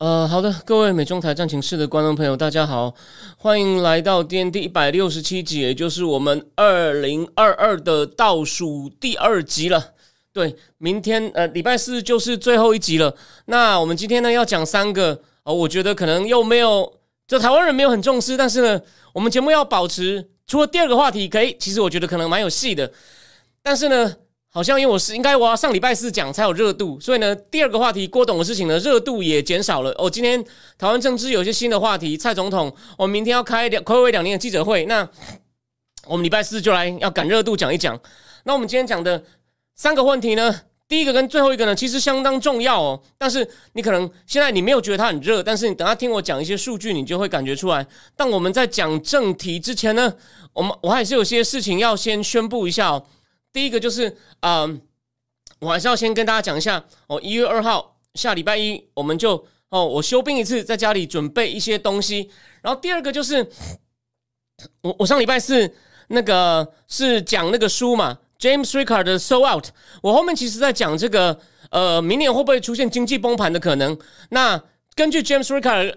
呃，好的，各位美中台战情室的观众朋友，大家好，欢迎来到 D N D 一百六十七集，也就是我们二零二二的倒数第二集了。对，明天呃礼拜四就是最后一集了。那我们今天呢要讲三个，呃，我觉得可能又没有，这台湾人没有很重视，但是呢，我们节目要保持，除了第二个话题可以，其实我觉得可能蛮有戏的，但是呢。好像因为我是应该我要上礼拜四讲才有热度，所以呢，第二个话题郭董的事情呢热度也减少了。哦，今天台湾政治有些新的话题，蔡总统，我们明天要开两暌违两年的记者会，那我们礼拜四就来要赶热度讲一讲。那我们今天讲的三个问题呢，第一个跟最后一个呢，其实相当重要哦。但是你可能现在你没有觉得它很热，但是你等下听我讲一些数据，你就会感觉出来。但我们在讲正题之前呢，我们我还是有些事情要先宣布一下哦。第一个就是，嗯，我还是要先跟大家讲一下哦。一月二号下礼拜一，我们就哦，我休病一次，在家里准备一些东西。然后第二个就是，我我上礼拜四那个是讲那个书嘛，James Ricard 的《So Out》。我后面其实在讲这个，呃，明年会不会出现经济崩盘的可能？那根据 James Ricard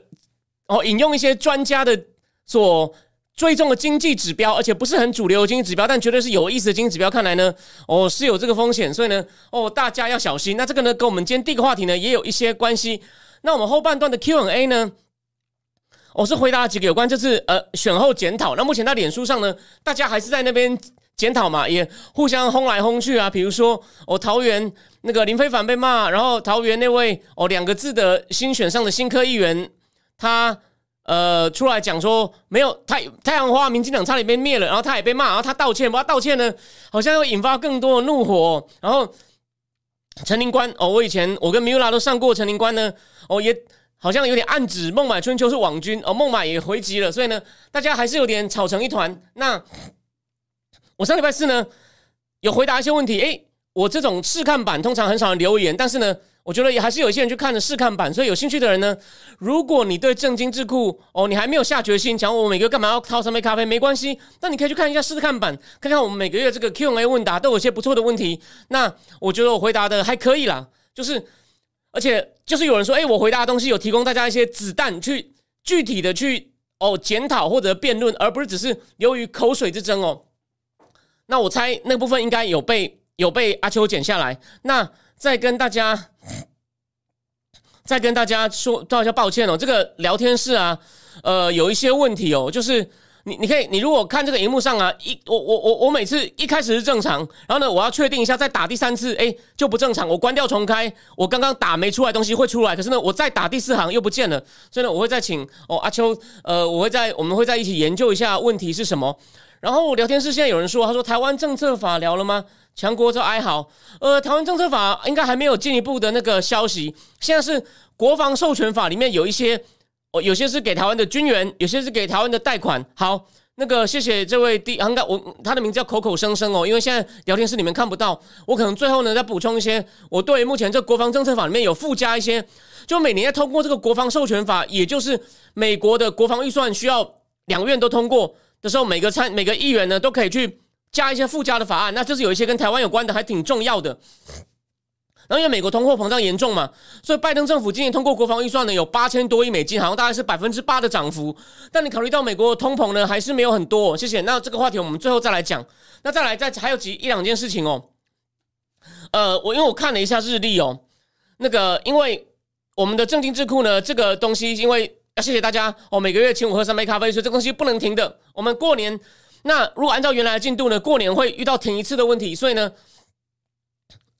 哦，引用一些专家的所。追踪的经济指标，而且不是很主流的经济指标，但绝对是有意思的经济指标。看来呢，哦是有这个风险，所以呢，哦大家要小心。那这个呢，跟我们今天第一个话题呢也有一些关系。那我们后半段的 Q&A 呢，我是回答几个有关这次呃选后检讨。那目前在脸书上呢，大家还是在那边检讨嘛，也互相轰来轰去啊。比如说，哦桃园那个林非凡被骂，然后桃园那位哦两个字的新选上的新科议员，他。呃，出来讲说没有太太阳花，民进党差点被灭了，然后他也被骂，然后他道歉，不道歉呢，好像又引发更多的怒火。然后陈林官哦，我以前我跟米拉都上过陈林官呢，哦也好像有点暗指孟买春秋是网军哦，孟买也回击了，所以呢，大家还是有点吵成一团。那我上礼拜四呢有回答一些问题，诶，我这种试看版通常很少人留言，但是呢。我觉得也还是有一些人去看了试看版，所以有兴趣的人呢，如果你对正经智库哦，你还没有下决心，讲我每个月干嘛要掏三杯咖啡，没关系，那你可以去看一下试看版，看看我们每个月这个 Q&A 问答都有些不错的问题。那我觉得我回答的还可以啦，就是而且就是有人说，哎，我回答的东西有提供大家一些子弹去具体的去哦检讨或者辩论，而不是只是由于口水之争哦。那我猜那部分应该有被有被阿秋剪下来。那再跟大家，再跟大家说道一下抱歉哦。这个聊天室啊，呃，有一些问题哦。就是你，你可以，你如果看这个荧幕上啊，一我我我我每次一开始是正常，然后呢，我要确定一下，再打第三次，哎，就不正常。我关掉重开，我刚刚打没出来东西会出来，可是呢，我再打第四行又不见了。所以呢，我会再请哦阿秋，呃，我会在我们会在一起研究一下问题是什么。然后聊天室现在有人说，他说台湾政策法聊了吗？强国就哀嚎，呃，台湾政策法应该还没有进一步的那个消息。现在是国防授权法里面有一些，哦，有些是给台湾的军援，有些是给台湾的贷款。好，那个谢谢这位第，应该我他的名字叫口口声声哦，因为现在聊天室里面看不到。我可能最后呢再补充一些，我对目前这国防政策法里面有附加一些，就每年要通过这个国防授权法，也就是美国的国防预算需要两院都通过的时候，每个参每个议员呢都可以去。加一些附加的法案，那就是有一些跟台湾有关的，还挺重要的。然后因为美国通货膨胀严重嘛，所以拜登政府今年通过国防预算呢，有八千多亿美金，好像大概是百分之八的涨幅。但你考虑到美国通膨呢，还是没有很多。谢谢。那这个话题我们最后再来讲。那再来再还有几一两件事情哦。呃，我因为我看了一下日历哦，那个因为我们的正经智库呢，这个东西因为要谢谢大家哦，每个月请我喝三杯咖啡，所以这个东西不能停的。我们过年。那如果按照原来的进度呢？过年会遇到停一次的问题，所以呢，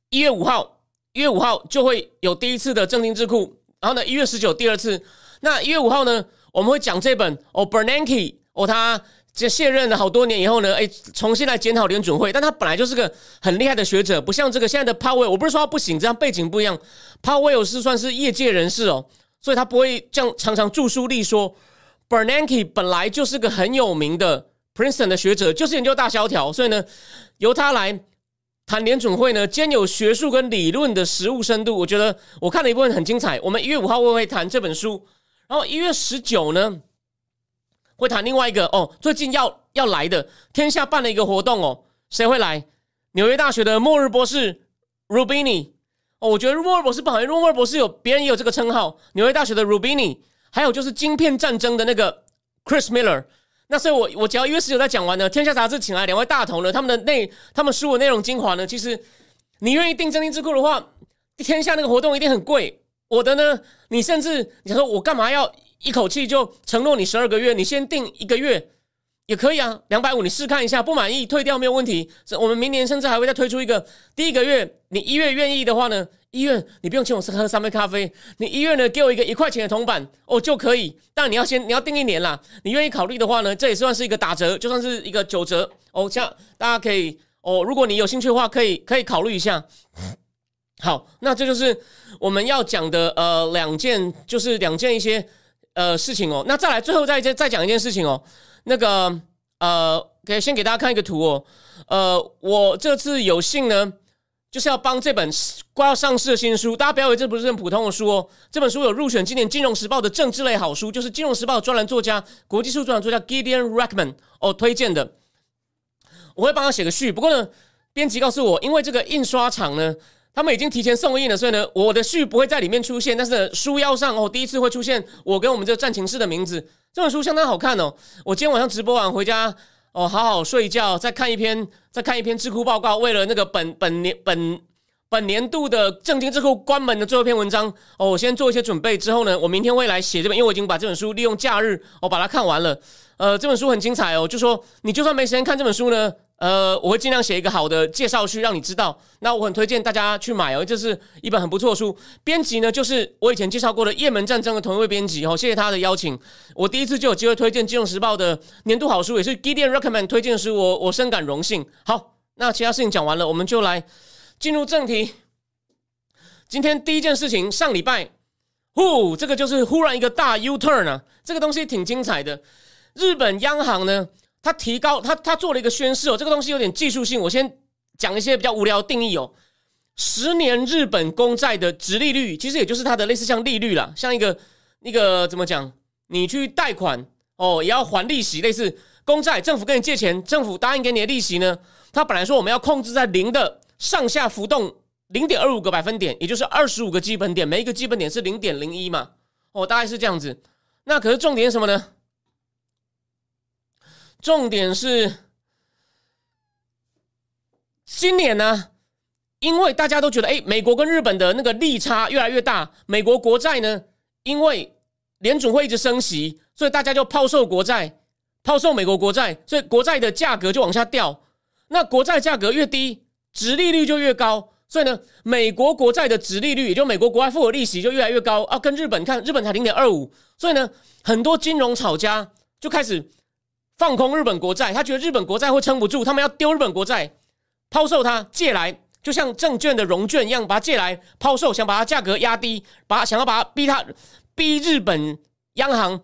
一月五号，一月五号就会有第一次的正经智库，然后呢，一月十九第二次。那一月五号呢，我们会讲这本哦，Bernanke 哦，他这卸任了好多年以后呢，哎，重新来检讨联准会，但他本来就是个很厉害的学者，不像这个现在的 Powell，我不是说他不行，这样背景不一样，Powell 是算是业界人士哦，所以他不会这样常常著书立说。Bernanke 本来就是个很有名的 Princeton 的学者，就是研究大萧条，所以呢，由他来谈联准会呢，兼有学术跟理论的实务深度。我觉得我看了一部分很精彩。我们一月五号会会谈这本书，然后一月十九呢会谈另外一个哦，最近要要来的天下办了一个活动哦，谁会来？纽约大学的末日博士 Rubini。哦，我觉得莫尔博士不好，因为莫尔博士有别人也有这个称号，纽约大学的 Rubini，还有就是晶片战争的那个 Chris Miller。那所以，我我只要一月十九再讲完呢，天下杂志请来两位大头呢，他们的内他们书的内容精华呢，其实你愿意订真金智库的话，天下那个活动一定很贵。我的呢，你甚至你说我干嘛要一口气就承诺你十二个月？你先订一个月也可以啊，两百五你试看一下，不满意退掉没有问题。我们明年甚至还会再推出一个第一个月。你一月愿意的话呢？一月你不用请我喝三杯咖啡，你一月呢给我一个一块钱的铜板哦就可以。但你要先你要订一年啦。你愿意考虑的话呢，这也算是一个打折，就算是一个九折哦。这样大家可以哦，如果你有兴趣的话，可以可以考虑一下。好，那这就是我们要讲的呃两件，就是两件一些呃事情哦。那再来最后再再再讲一件事情哦。那个呃，可以先给大家看一个图哦。呃，我这次有幸呢。就是要帮这本快要上市的新书，大家不要以为这不是很普通的书哦。这本书有入选今年《金融时报》的政治类好书，就是《金融时报》专栏作家、国际书专栏作家 Gideon Rackman 哦推荐的。我会帮他写个序，不过呢，编辑告诉我，因为这个印刷厂呢，他们已经提前送印了，所以呢，我的序不会在里面出现。但是呢，书腰上哦，第一次会出现我跟我们这个战情室的名字。这本书相当好看哦。我今天晚上直播完回家。哦，好好睡觉，再看一篇，再看一篇智库报告。为了那个本本年本本年度的正经智库关门的最后一篇文章，哦，我先做一些准备。之后呢，我明天会来写这本，因为我已经把这本书利用假日，我把它看完了。呃，这本书很精彩哦，就说你就算没时间看这本书呢。呃，我会尽量写一个好的介绍序，让你知道。那我很推荐大家去买哦，这是一本很不错的书。编辑呢，就是我以前介绍过的也门战争的同一位编辑哦，谢谢他的邀请。我第一次就有机会推荐《金融时报》的年度好书，也是 Gideon Recommend 推荐书，我我深感荣幸。好，那其他事情讲完了，我们就来进入正题。今天第一件事情，上礼拜，呼，这个就是忽然一个大 U turn 啊，这个东西挺精彩的。日本央行呢？他提高，他他做了一个宣誓哦，这个东西有点技术性，我先讲一些比较无聊的定义哦。十年日本公债的直利率，其实也就是它的类似像利率啦，像一个那个怎么讲？你去贷款哦，也要还利息，类似公债，政府跟你借钱，政府答应给你的利息呢，它本来说我们要控制在零的上下浮动零点二五个百分点，也就是二十五个基本点，每一个基本点是零点零一嘛，哦，大概是这样子。那可是重点是什么呢？重点是，今年呢，因为大家都觉得，哎，美国跟日本的那个利差越来越大，美国国债呢，因为联准会一直升息，所以大家就抛售国债，抛售美国国债，所以国债的价格就往下掉。那国债价格越低，值利率就越高，所以呢，美国国债的值利率，也就美国国外付的利息就越来越高啊。跟日本看，日本才零点二五，所以呢，很多金融炒家就开始。放空日本国债，他觉得日本国债会撑不住，他们要丢日本国债，抛售它，借来，就像证券的融券一样，把它借来抛售，想把它价格压低，把想要把它逼它逼日本央行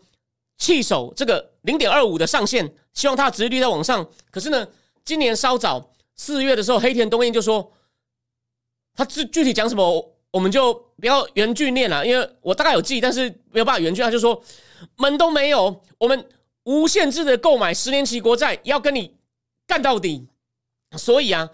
弃守这个零点二五的上限，希望它的殖利率在往上。可是呢，今年稍早四月的时候，黑田东彦就说，他具具体讲什么，我们就不要原句念了，因为我大概有记，但是没有办法原句。他就说门都没有，我们。无限制的购买十年期国债，要跟你干到底。所以啊，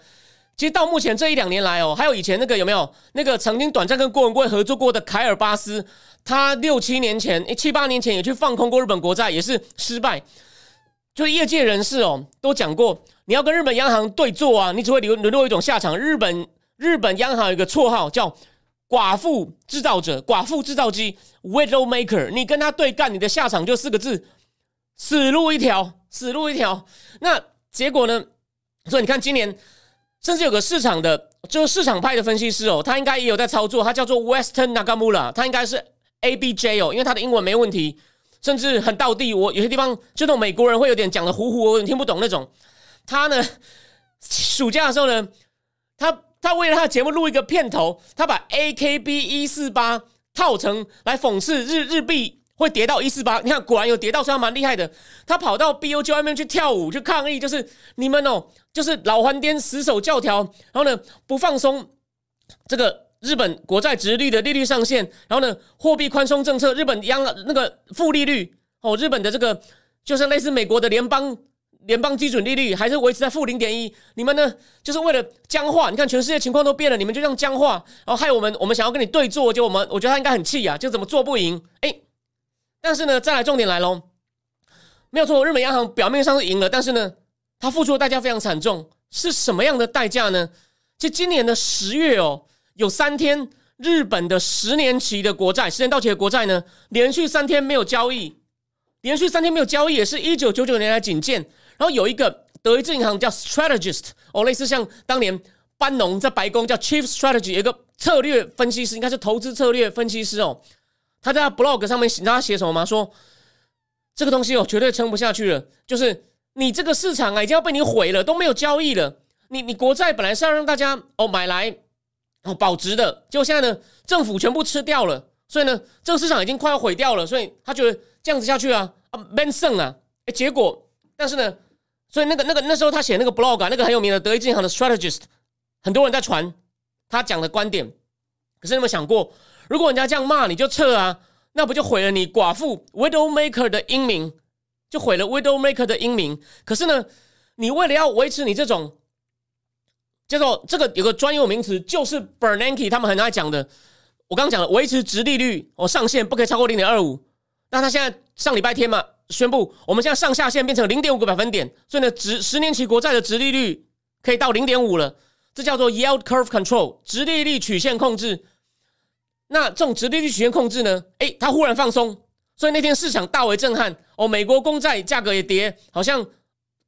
其实到目前这一两年来哦，还有以前那个有没有那个曾经短暂跟郭文贵合作过的凯尔巴斯，他六七年前、七八年前也去放空过日本国债，也是失败。就业界人士哦都讲过，你要跟日本央行对坐啊，你只会沦沦落一种下场。日本日本央行有一个绰号叫“寡妇制造者”、“寡妇制造机 ”（Widow Maker），你跟他对干，你的下场就四个字。死路一条，死路一条。那结果呢？所以你看，今年甚至有个市场的，就是市场派的分析师哦，他应该也有在操作。他叫做 Western Nagamura，他应该是 A B J 哦，因为他的英文没问题，甚至很到地。我有些地方就那种美国人会有点讲的糊糊，我听不懂那种。他呢，暑假的时候呢，他他为了他的节目录一个片头，他把 A K B 一四八套成来讽刺日日币。会跌到一四八。你看，果然有跌到，所以他蛮厉害的。他跑到 BOJ 外面去跳舞去抗议，就是你们哦，就是老黄颠死守教条，然后呢不放松这个日本国债值率的利率上限，然后呢货币宽松政策，日本央那个负利率哦，日本的这个就是类似美国的联邦。联邦基准利率还是维持在负零点一，你们呢就是为了僵化？你看全世界情况都变了，你们就这样僵化，然后害我们，我们想要跟你对坐，就我们我觉得他应该很气啊，就怎么做不赢？哎，但是呢，再来重点来喽，没有错，日本央行表面上是赢了，但是呢，他付出的代价非常惨重，是什么样的代价呢？就今年的十月哦，有三天日本的十年期的国债，十年到期的国债呢，连续三天没有交易，连续三天没有交易，也是一九九九年来仅见。然后有一个德意志银行叫 strategist，哦，类似像当年班农在白宫叫 chief strategy，一个策略分析师，应该是投资策略分析师哦。他在 blog 上面，你知道他写什么吗？说这个东西哦，绝对撑不下去了。就是你这个市场啊，已经要被你毁了，都没有交易了。你你国债本来是要让大家哦买来哦保值的，结果现在呢，政府全部吃掉了，所以呢，这个市场已经快要毁掉了。所以他觉得这样子下去啊啊 ben 胜啊，哎，结果但是呢。所以那个那个那时候他写那个 blog 啊，那个很有名的德意志银行的 strategist，很多人在传他讲的观点。可是你有没有想过，如果人家这样骂你就撤啊，那不就毁了你寡妇 widow maker 的英名，就毁了 widow maker 的英名。可是呢，你为了要维持你这种叫做这个有个专有名词，就是 Bernanke 他们很爱讲的。我刚刚讲了，维持直利率哦上限不可以超过零点二五。那他现在上礼拜天嘛。宣布，我们现在上下限变成零点五个百分点，所以呢，直十年期国债的直利率可以到零点五了，这叫做 yield curve control，直利率曲线控制。那这种直利率曲线控制呢，哎，它忽然放松，所以那天市场大为震撼哦，美国公债价格也跌，好像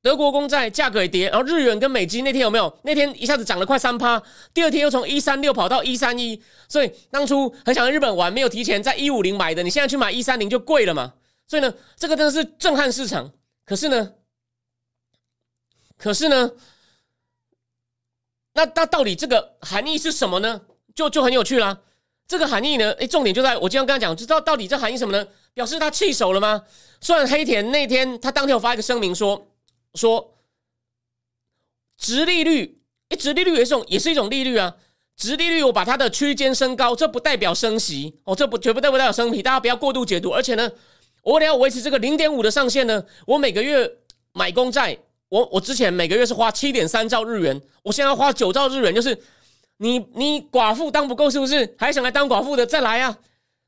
德国公债价格也跌，然后日元跟美金那天有没有？那天一下子涨了快三趴，第二天又从一三六跑到一三一，所以当初很想在日本玩，没有提前在一五零买的，你现在去买一三零就贵了嘛。所以呢，这个真的是震撼市场。可是呢，可是呢，那那到底这个含义是什么呢？就就很有趣啦。这个含义呢，哎，重点就在我经常跟他讲，知道到底这含义什么呢？表示他弃手了吗？虽然黑田那天他当天有发一个声明说说，直利率，哎，直利率也是种也是一种利率啊。直利率我把它的区间升高，这不代表升息哦，这不绝不代表升息，大家不要过度解读。而且呢。我为了要维持这个零点五的上限呢，我每个月买公债，我我之前每个月是花七点三兆日元，我现在要花九兆日元，就是你你寡妇当不够是不是？还想来当寡妇的再来啊！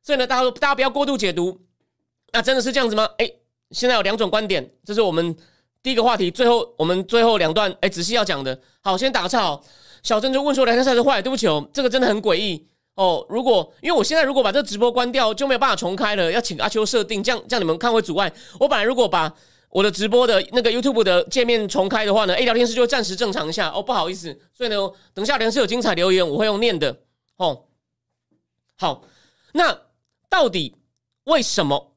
所以呢，大家大家不要过度解读，那真的是这样子吗？哎，现在有两种观点，这是我们第一个话题，最后我们最后两段哎仔细要讲的。好，先打个岔哦，小郑就问说：“两天赛是坏，对不起哦，这个真的很诡异。”哦，如果因为我现在如果把这直播关掉，就没有办法重开了。要请阿秋设定，这样这样你们看会阻碍。我本来如果把我的直播的那个 YouTube 的界面重开的话呢，A 聊天室就暂时正常一下。哦，不好意思，所以呢，等下连是有精彩留言，我会用念的。哦，好，那到底为什么？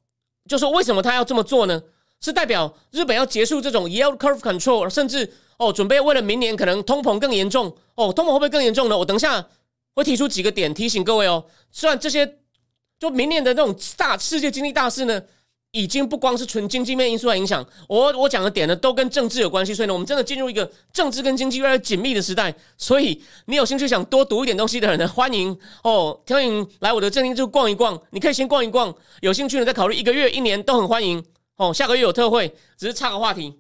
就说为什么他要这么做呢？是代表日本要结束这种 yield curve control，甚至哦，准备为了明年可能通膨更严重。哦，通膨会不会更严重呢？我等下。会提出几个点提醒各位哦。虽然这些就明年的那种大世界经济大事呢，已经不光是纯经济面因素来影响。我我讲的点呢，都跟政治有关系。所以呢，我们真的进入一个政治跟经济越来越紧密的时代。所以你有兴趣想多读一点东西的人呢，欢迎哦，欢迎来我的正经就逛一逛。你可以先逛一逛，有兴趣呢再考虑一个月、一年都很欢迎哦。下个月有特惠，只是差个话题。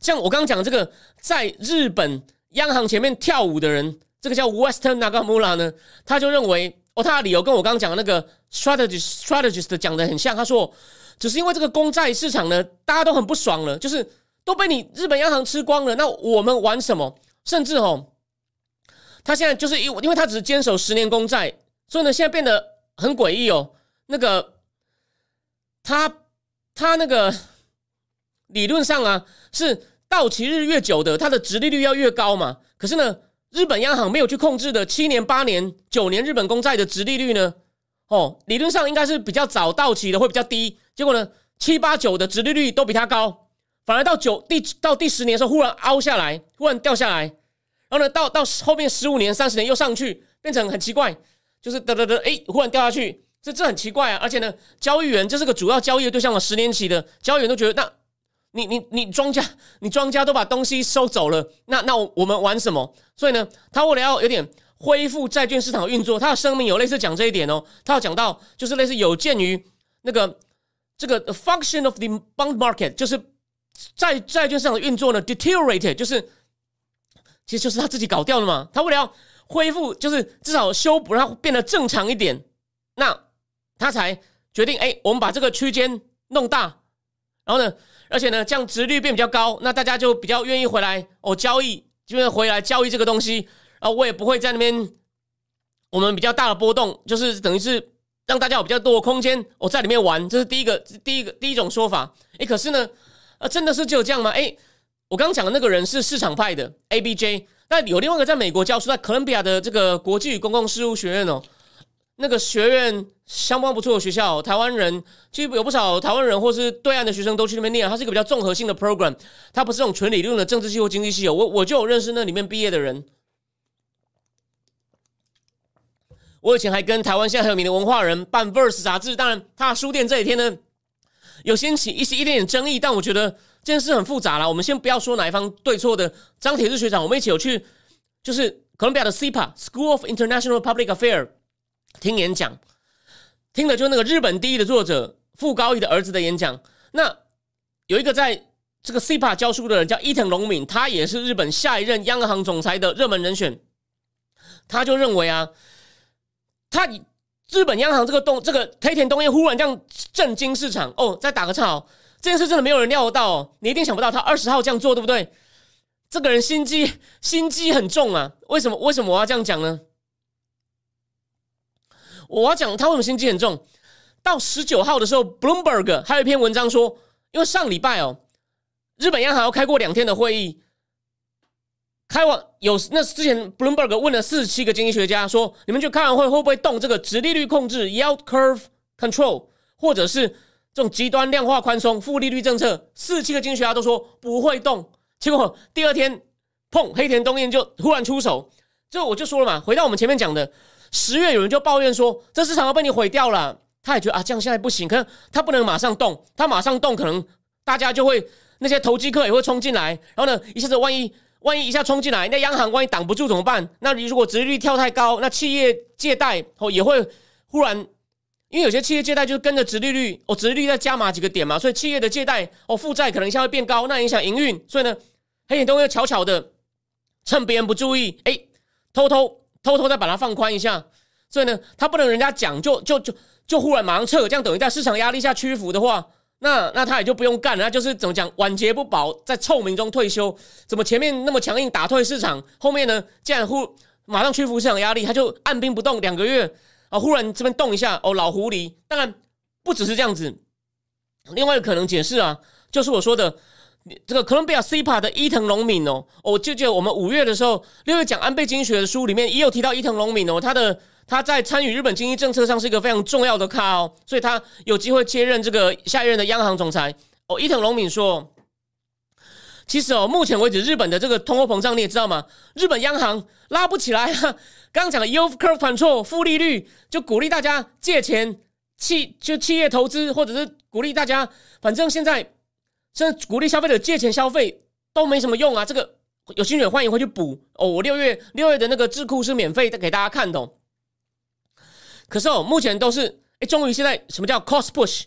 像我刚刚讲这个，在日本央行前面跳舞的人。这个叫 Western Nagamura 呢，他就认为哦，他的理由跟我刚刚讲的那个 strategist strategist 讲的很像。他说，只是因为这个公债市场呢，大家都很不爽了，就是都被你日本央行吃光了，那我们玩什么？甚至哦，他现在就是因因为他只是坚守十年公债，所以呢，现在变得很诡异哦。那个他他那个理论上啊，是到期日越久的，它的值利率要越高嘛。可是呢？日本央行没有去控制的七年、八年、九年日本公债的值利率呢？哦，理论上应该是比较早到期的，会比较低。结果呢，七八九的值利率都比它高，反而到九第到第十年的时候，忽然凹下来，忽然掉下来。然后呢，到到后面十五年、三十年又上去，变成很奇怪，就是得得得，哎，忽然掉下去。这这很奇怪啊！而且呢，交易员这是个主要交易的对象嘛，十年期的交易员都觉得，那你你你庄家，你庄家都把东西收走了，那那我们玩什么？所以呢，他为了要有点恢复债券市场运作，他的声明有类似讲这一点哦，他要讲到就是类似有鉴于那个这个 function of the bond market，就是债债券市场的运作呢 deteriorated，就是其实就是他自己搞掉的嘛，他为了要恢复，就是至少修补让它变得正常一点，那。他才决定，哎，我们把这个区间弄大，然后呢，而且呢，这样值率变比较高，那大家就比较愿意回来哦交易，就愿意回来交易这个东西，啊，我也不会在那边我们比较大的波动，就是等于是让大家有比较多的空间，我在里面玩，这是第一个，第一个第一种说法。哎，可是呢，啊，真的是只有这样吗？哎，我刚刚讲的那个人是市场派的 A B J，那有另外一个在美国教书，在哥伦比亚的这个国际与公共事务学院哦。那个学院相当不错的学校，台湾人其实有不少台湾人或是对岸的学生都去那边念。它是一个比较综合性的 program，它不是这种纯理论的政治系或经济系。我我就有认识那里面毕业的人。我以前还跟台湾现在很有名的文化人办 Verse 杂志，当然他的书店这几天呢有掀起一些一点点争议，但我觉得这件事很复杂了。我们先不要说哪一方对错的。张铁志学长，我们一起有去，就是哥伦比亚的 CIPA School of International Public Affairs。听演讲，听的就是那个日本第一的作者傅高义的儿子的演讲。那有一个在这个 CIPA 教书的人叫伊藤隆敏，他也是日本下一任央行总裁的热门人选。他就认为啊，他日本央行这个动这个黑田东彦忽然这样震惊市场哦，再打个岔哦，这件事真的没有人料到哦，你一定想不到他二十号这样做，对不对？这个人心机心机很重啊，为什么？为什么我要这样讲呢？我要讲他为什么心机很重。到十九号的时候，Bloomberg 还有一篇文章说，因为上礼拜哦，日本央行要开过两天的会议，开完有那之前 Bloomberg 问了四十七个经济学家说，你们去开完会会不会动这个直利率控制 （yield curve control） 或者是这种极端量化宽松负利率政策？四十七个经济学家都说不会动。结果第二天，砰，黑田东彦就忽然出手。这我就说了嘛，回到我们前面讲的。十月有人就抱怨说，这市场要被你毁掉了。他也觉得啊，这样现在不行，可是他不能马上动，他马上动，可能大家就会那些投机客也会冲进来，然后呢，一下子万一万一一下冲进来，那央行万一挡不住怎么办？那你如果殖利率跳太高，那企业借贷哦也会忽然，因为有些企业借贷就是跟着殖利率哦，殖利率再加码几个点嘛，所以企业的借贷哦负债可能一下会变高，那影响营运。所以呢，黑眼都会悄悄的趁别人不注意，哎，偷偷。偷偷再把它放宽一下，所以呢，他不能人家讲就就就就忽然马上撤，这样等于在市场压力下屈服的话，那那他也就不用干了，那就是怎么讲，晚节不保，在臭名中退休。怎么前面那么强硬打退市场，后面呢，竟然忽马上屈服市场压力，他就按兵不动两个月啊，忽然这边动一下，哦，老狐狸。当然不只是这样子，另外一个可能解释啊，就是我说的。这个哥伦比亚 CPA 的伊藤隆敏哦，我就记得我们五月的时候，六月讲安倍经济学的书里面也有提到伊藤隆敏哦，他的他在参与日本经济政策上是一个非常重要的咖哦，所以他有机会接任这个下一任的央行总裁哦。伊藤隆敏说，其实哦，目前为止日本的这个通货膨胀你也知道吗？日本央行拉不起来啊。刚讲的 yield curve control 负利率，就鼓励大家借钱，企就企业投资，或者是鼓励大家，反正现在。甚至鼓励消费者借钱消费都没什么用啊！这个有兴趣欢迎回去补哦。我六月六月的那个智库是免费的给大家看的。可是哦，目前都是哎，终于现在什么叫 cost push？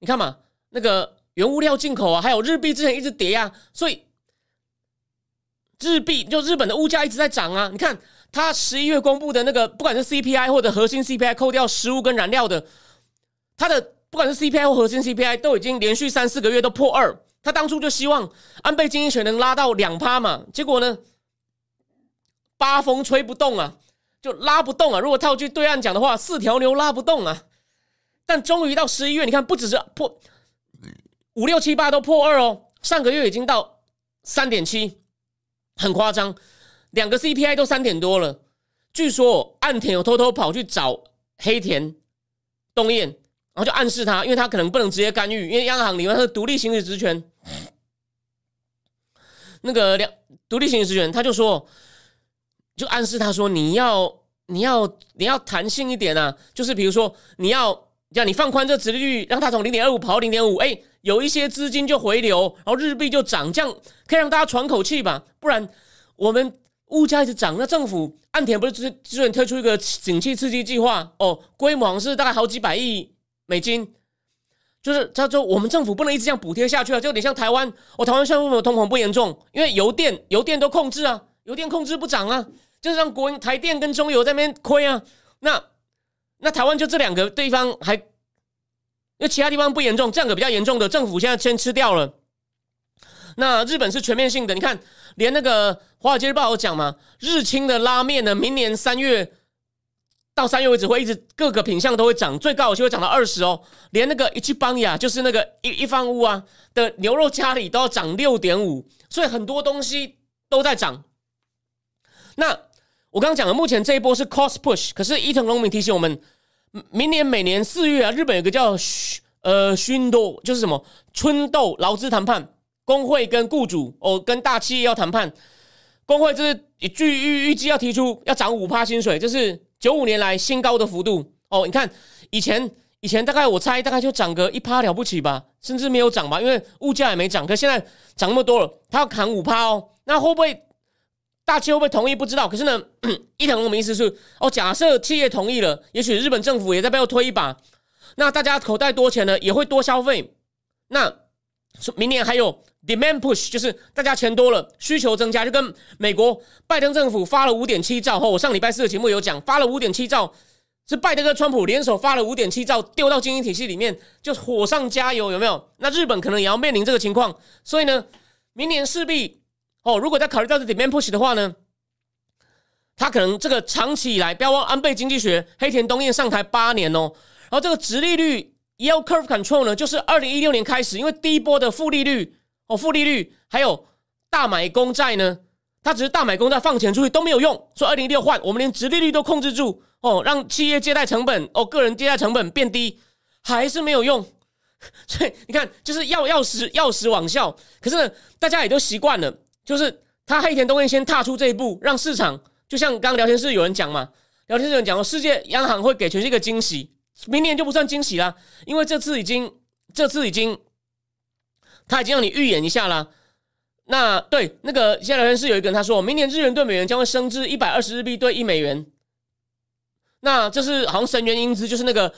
你看嘛，那个原物料进口啊，还有日币之前一直跌啊，所以日币就日本的物价一直在涨啊。你看它十一月公布的那个，不管是 CPI 或者核心 CPI，扣掉食物跟燃料的，它的不管是 CPI 或核心 CPI，都已经连续三四个月都破二。他当初就希望安倍经济学能拉到两趴嘛，结果呢，八风吹不动啊，就拉不动啊。如果套句对岸讲的话，四条牛拉不动啊。但终于到十一月，你看不只是破五六七八都破二哦，上个月已经到三点七，很夸张，两个 CPI 都三点多了。据说岸田有偷偷跑去找黑田东彦。然后就暗示他，因为他可能不能直接干预，因为央行里面他是独立行使职权。那个两独立行使职权，他就说，就暗示他说，你要你要你要弹性一点啊，就是比如说你要让你放宽这殖利率，让它从零点二五跑到零点五，哎，有一些资金就回流，然后日币就涨，这样可以让大家喘口气吧。不然我们物价一直涨，那政府岸田不是之之前推出一个景气刺激计划哦，规模是大概好几百亿美金，就是他说我们政府不能一直这样补贴下去啊，就有点像台湾，哦，台湾现在为什么通膨不严重？因为油电油电都控制啊，油电控制不涨啊，就是让国台电跟中油在那边亏啊，那。那台湾就这两个地方还，因为其他地方不严重，这两个比较严重的，政府现在先吃掉了。那日本是全面性的，你看，连那个《华尔街日报》有讲嘛，日清的拉面呢，明年三月到三月为止会一直各个品相都会涨，最高有机会涨到二十哦。连那个一去邦雅，就是那个一一方屋啊的牛肉家里都要涨六点五，所以很多东西都在涨。那。我刚刚讲的，目前这一波是 cost push，可是伊藤龙明提醒我们，明年每年四月啊，日本有个叫呃熏豆，就是什么春豆劳资谈判，工会跟雇主哦跟大企业要谈判，工会就是据预预计要提出要涨五趴薪水，就是九五年来新高的幅度哦。你看以前以前大概我猜大概就涨个一趴了不起吧，甚至没有涨吧，因为物价也没涨，可现在涨那么多了，他要砍五趴哦，那会不会？大企会不会同意？不知道。可是呢，伊藤龙明意思是哦，假设企业同意了，也许日本政府也在背后推一把，那大家口袋多钱呢，也会多消费。那明年还有 demand push，就是大家钱多了，需求增加，就跟美国拜登政府发了五点七兆后，我上礼拜四的节目有讲，发了五点七兆，是拜登跟川普联手发了五点七兆，丢到经济体系里面，就火上加油，有没有？那日本可能也要面临这个情况，所以呢，明年势必。哦，如果再考虑到这 demand push 的话呢，他可能这个长期以来，不要忘安倍经济学黑田东彦上台八年哦，然后这个直利率 yield curve control 呢，就是二零一六年开始，因为第一波的负利率哦，负利率还有大买公债呢，他只是大买公债放钱出去都没有用，说二零一六换我们连直利率都控制住哦，让企业借贷成本哦，个人借贷成本变低，还是没有用，所以你看就是要要死要死往效，可是，大家也都习惯了。就是他黑田东彦先踏出这一步，让市场就像刚刚聊天室有人讲嘛，聊天室有人讲说，世界央行会给全世界一个惊喜，明年就不算惊喜啦，因为这次已经这次已经他已经让你预演一下了。那对那个现在聊天室有一个人他说，明年日元对美元将会升至一百二十日币兑一美元。那这是好像神元英姿，就是那个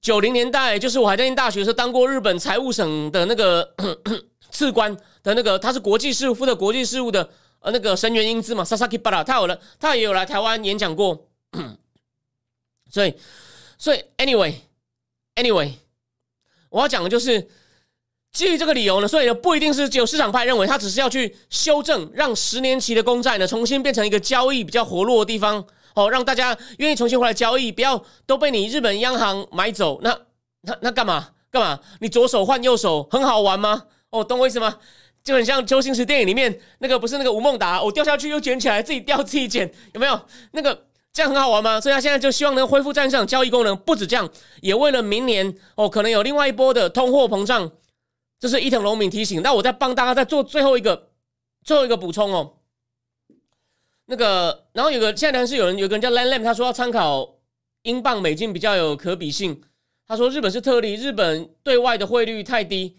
九零年代，就是我还在念大学时候当过日本财务省的那个 次官。的那个他是国际事务负责国际事务的呃那个神原英姿嘛，Sasaki Bala，他有了，他也有来台湾演讲过，所以所以 anyway anyway，我要讲的就是基于这个理由呢，所以呢不一定是只有市场派认为他只是要去修正，让十年期的公债呢重新变成一个交易比较活络的地方，哦，让大家愿意重新回来交易，不要都被你日本央行买走，那那那干嘛干嘛？你左手换右手很好玩吗？哦，懂我意思吗？就很像周星驰电影里面那个，不是那个吴孟达，我掉下去又捡起来，自己掉自己捡，有没有？那个这样很好玩吗？所以他现在就希望能恢复站上交易功能，不止这样，也为了明年哦，可能有另外一波的通货膨胀，这是伊藤龙敏提醒。那我再帮大家再做最后一个最后一个补充哦。那个，然后有个现在是有人有个人叫 Lan Lam，他说要参考英镑美金比较有可比性。他说日本是特例，日本对外的汇率太低。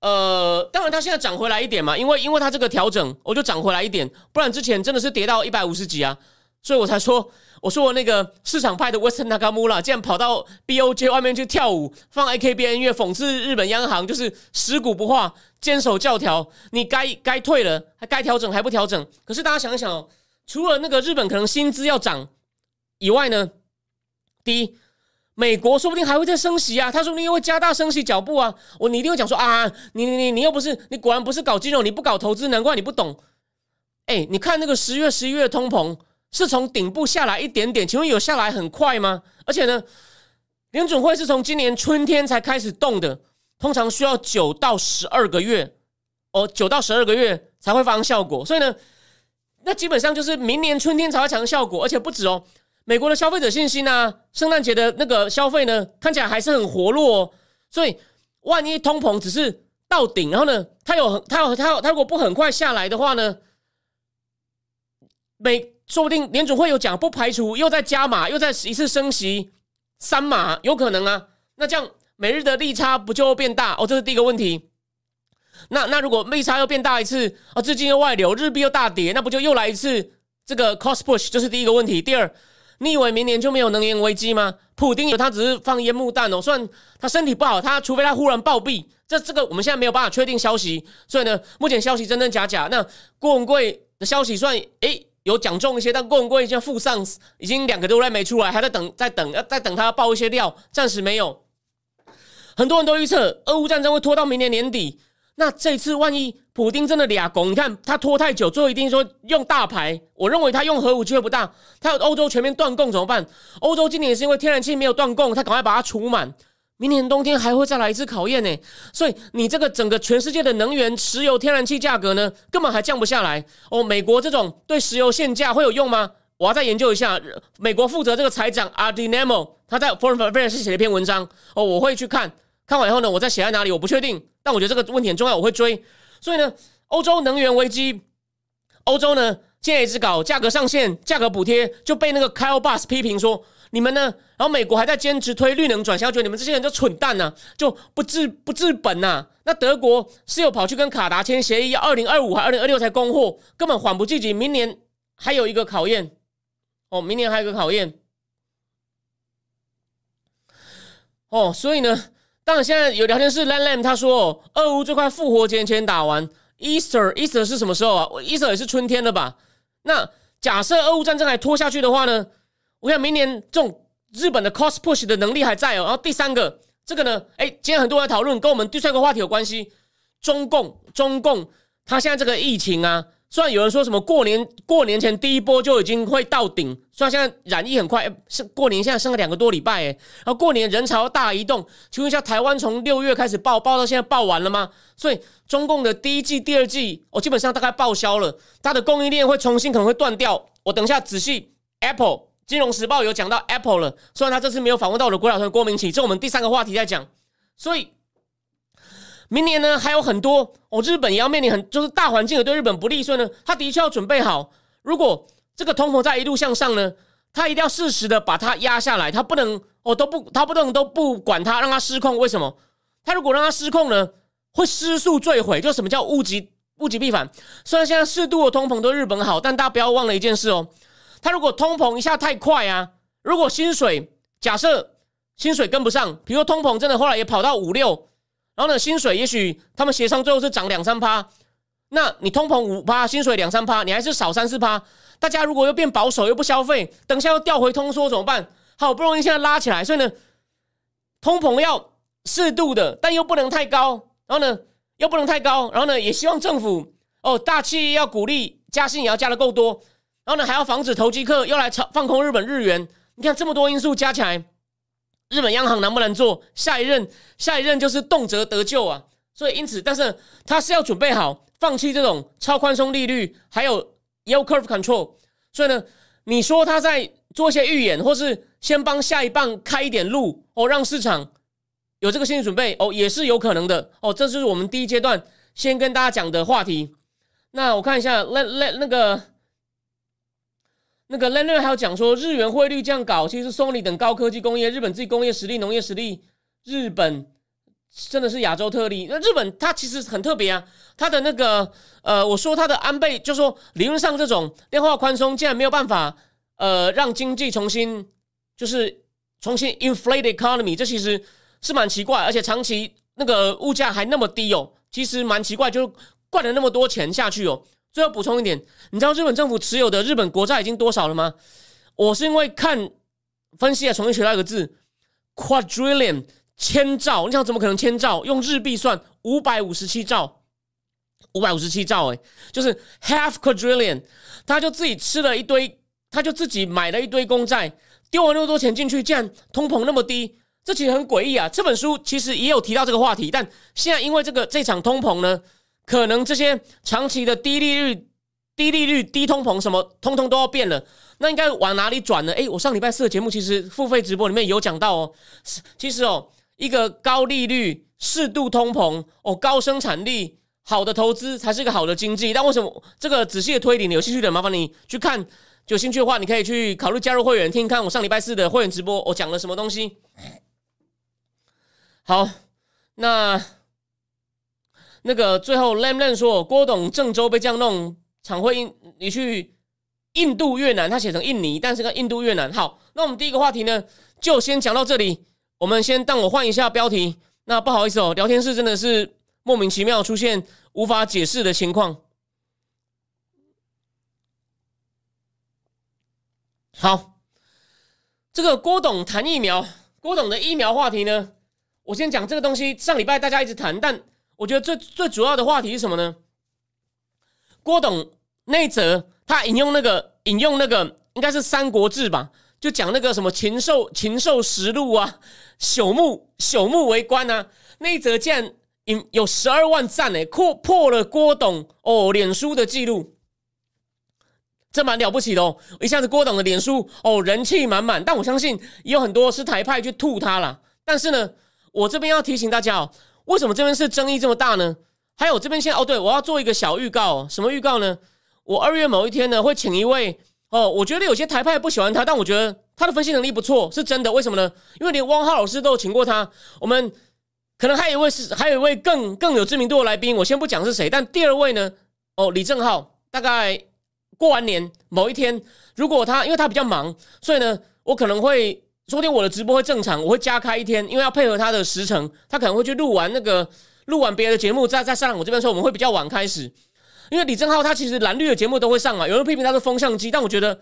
呃，当然，它现在涨回来一点嘛，因为因为它这个调整，我就涨回来一点，不然之前真的是跌到一百五十几啊，所以我才说，我说我那个市场派的 Western Nakamura 竟然跑到 BOJ 外面去跳舞，放 AKB 音乐，讽刺日本央行就是食古不化，坚守教条，你该该退了，还该调整还不调整。可是大家想一想哦，除了那个日本可能薪资要涨以外呢，第一。美国说不定还会再升息啊，他说不定又会加大升息脚步啊。我你一定会讲说啊，你你你你又不是你果然不是搞金融，你不搞投资，难怪你不懂。哎，你看那个十月、十一月通膨是从顶部下来一点点，请问有下来很快吗？而且呢，联准会是从今年春天才开始动的，通常需要九到十二个月哦，九到十二个月才会发生效果。所以呢，那基本上就是明年春天才会产生效果，而且不止哦。美国的消费者信心呢？圣诞节的那个消费呢，看起来还是很活络。哦。所以，万一通膨只是到顶，然后呢，它有它有它有它如果不很快下来的话呢，美说不定联储会有讲，不排除又在加码，又在一次升息三码，有可能啊。那这样每日的利差不就变大？哦，这是第一个问题。那那如果利差又变大一次，哦，资金又外流，日币又大跌，那不就又来一次这个 cost push？这是第一个问题。第二，你以为明年就没有能源危机吗？普丁有他只是放烟幕弹哦，虽然他身体不好，他除非他忽然暴毙，这这个我们现在没有办法确定消息。所以呢，目前消息真真假假。那郭文贵的消息算诶有讲中一些，但郭文贵现在负上已经两个多月没出来，还在等，在等，要在等他爆一些料，暂时没有。很多人都预测俄乌战争会拖到明年年底。那这次万一普丁真的俩拱，你看他拖太久，最后一定说用大牌。我认为他用核武机会不大。他欧洲全面断供怎么办？欧洲今年是因为天然气没有断供，他赶快把它储满。明年冬天还会再来一次考验呢。所以你这个整个全世界的能源、石油、天然气价格呢，根本还降不下来。哦，美国这种对石油限价会有用吗？我要再研究一下。美国负责这个财长 a r d i n e m o 他在 Foreign Affairs 写了一篇文章。哦，我会去看。看完以后呢，我再写在哪里？我不确定，但我觉得这个问题很重要，我会追。所以呢，欧洲能源危机，欧洲呢现在一直搞价格上限、价格补贴，就被那个 Kyle Bass 批评说你们呢，然后美国还在坚持推绿能转向，觉得你们这些人就蠢蛋呐，就不治不治本呐。那德国是有跑去跟卡达签协议，要二零二五还二零二六才供货，根本缓不济急，明年还有一个考验哦，明年还有一个考验哦，所以呢。当然，现在有聊天室 Lam Lam 他说，俄乌最快复活节前打完，Easter Easter 是什么时候啊？Easter 也是春天了吧？那假设俄乌战争还拖下去的话呢？我想明年这种日本的 cost push 的能力还在哦。然后第三个，这个呢，哎，今天很多人讨论，跟我们第三个话题有关系，中共，中共，他现在这个疫情啊。虽然有人说什么过年过年前第一波就已经会到顶，虽然现在染疫很快，是过年现在剩了两个多礼拜，哎，然后过年人潮大移动，请问一下，台湾从六月开始报，报到现在报完了吗？所以中共的第一季、第二季，我基本上大概报销了，它的供应链会重新可能会断掉。我等一下仔细，Apple 金融时报有讲到 Apple 了，虽然他这次没有访问到我的国小团郭明启，这我们第三个话题在讲，所以。明年呢还有很多哦，日本也要面临很就是大环境的对日本不利，所以呢，他的确要准备好。如果这个通膨在一路向上呢，他一定要适时的把它压下来，他不能哦都不他不能都不管它，让它失控。为什么？他如果让它失控呢，会失速坠毁。就什么叫物极物极必反？虽然现在适度的通膨对日本好，但大家不要忘了一件事哦，他如果通膨一下太快啊，如果薪水假设薪水跟不上，比如说通膨真的后来也跑到五六。然后呢，薪水也许他们协商最后是涨两三趴，那你通膨五趴，薪水两三趴，你还是少三四趴。大家如果又变保守又不消费，等下又调回通缩怎么办？好不容易现在拉起来，所以呢，通膨要适度的，但又不能太高。然后呢，又不能太高。然后呢，也希望政府哦，大企业要鼓励加薪，也要加的够多。然后呢，还要防止投机客又来炒放空日本日元。你看这么多因素加起来。日本央行能不能做下一任？下一任就是动辄得救啊！所以因此，但是他是要准备好放弃这种超宽松利率，还有 yield curve control。所以呢，你说他在做一些预演，或是先帮下一棒开一点路哦，让市场有这个心理准备哦，也是有可能的哦。这就是我们第一阶段先跟大家讲的话题。那我看一下，那那那个。那个 l e n n 还有讲说，日元汇率这样搞，其实 Sony 等高科技工业，日本自己工业实力、农业实力，日本真的是亚洲特例。那日本它其实很特别啊，它的那个呃，我说它的安倍，就说理论上这种量化宽松，竟然没有办法呃让经济重新就是重新 inflate economy，这其实是蛮奇怪，而且长期那个物价还那么低哦，其实蛮奇怪，就灌了那么多钱下去哦。最后补充一点，你知道日本政府持有的日本国债已经多少了吗？我是因为看分析啊，重新学到一个字，quadrillion，千兆。你想怎么可能千兆？用日币算，五百五十七兆，五百五十七兆，哎，就是 half quadrillion。他就自己吃了一堆，他就自己买了一堆公债，丢了那么多钱进去，竟然通膨那么低，这其实很诡异啊。这本书其实也有提到这个话题，但现在因为这个这场通膨呢。可能这些长期的低利率、低利率、低通膨什么，通通都要变了。那应该往哪里转呢？诶，我上礼拜四的节目其实付费直播里面有讲到哦。其实哦，一个高利率、适度通膨、哦高生产力、好的投资才是一个好的经济。但为什么这个仔细的推理，你有兴趣的麻烦你去看。有兴趣的话，你可以去考虑加入会员，听看我上礼拜四的会员直播，我讲了什么东西。好，那那个最后 Lam Lam 说郭董郑州被这样弄，常会印你去印度越南，他写成印尼，但是个印度越南。好，那我们第一个话题呢，就先讲到这里。我们先当我换一下标题。那不好意思哦，聊天室真的是莫名其妙出现无法解释的情况。好，这个郭董谈疫苗，郭董的疫苗话题呢，我先讲这个东西。上礼拜大家一直谈，但我觉得最最主要的话题是什么呢？郭董那一则他引用那个引用那个应该是《三国志》吧，就讲那个什么禽兽禽兽食禄啊，朽木朽木为官啊，那一则竟然引有十二万赞诶，破破了郭董哦脸书的记录。这蛮了不起的哦！一下子郭董的脸书哦人气满满，但我相信也有很多是台派去吐他了。但是呢，我这边要提醒大家哦，为什么这边是争议这么大呢？还有这边现在哦，对我要做一个小预告，什么预告呢？我二月某一天呢会请一位哦，我觉得有些台派不喜欢他，但我觉得他的分析能力不错，是真的。为什么呢？因为连汪浩老师都有请过他。我们可能还有一位是还有一位更更有知名度的来宾，我先不讲是谁。但第二位呢，哦，李正浩大概。过完年某一天，如果他因为他比较忙，所以呢，我可能会昨天我的直播会正常，我会加开一天，因为要配合他的时程，他可能会去录完那个录完别的节目，再再上我这边说，我们会比较晚开始。因为李正浩他其实蓝绿的节目都会上嘛，有人批评他是风向机，但我觉得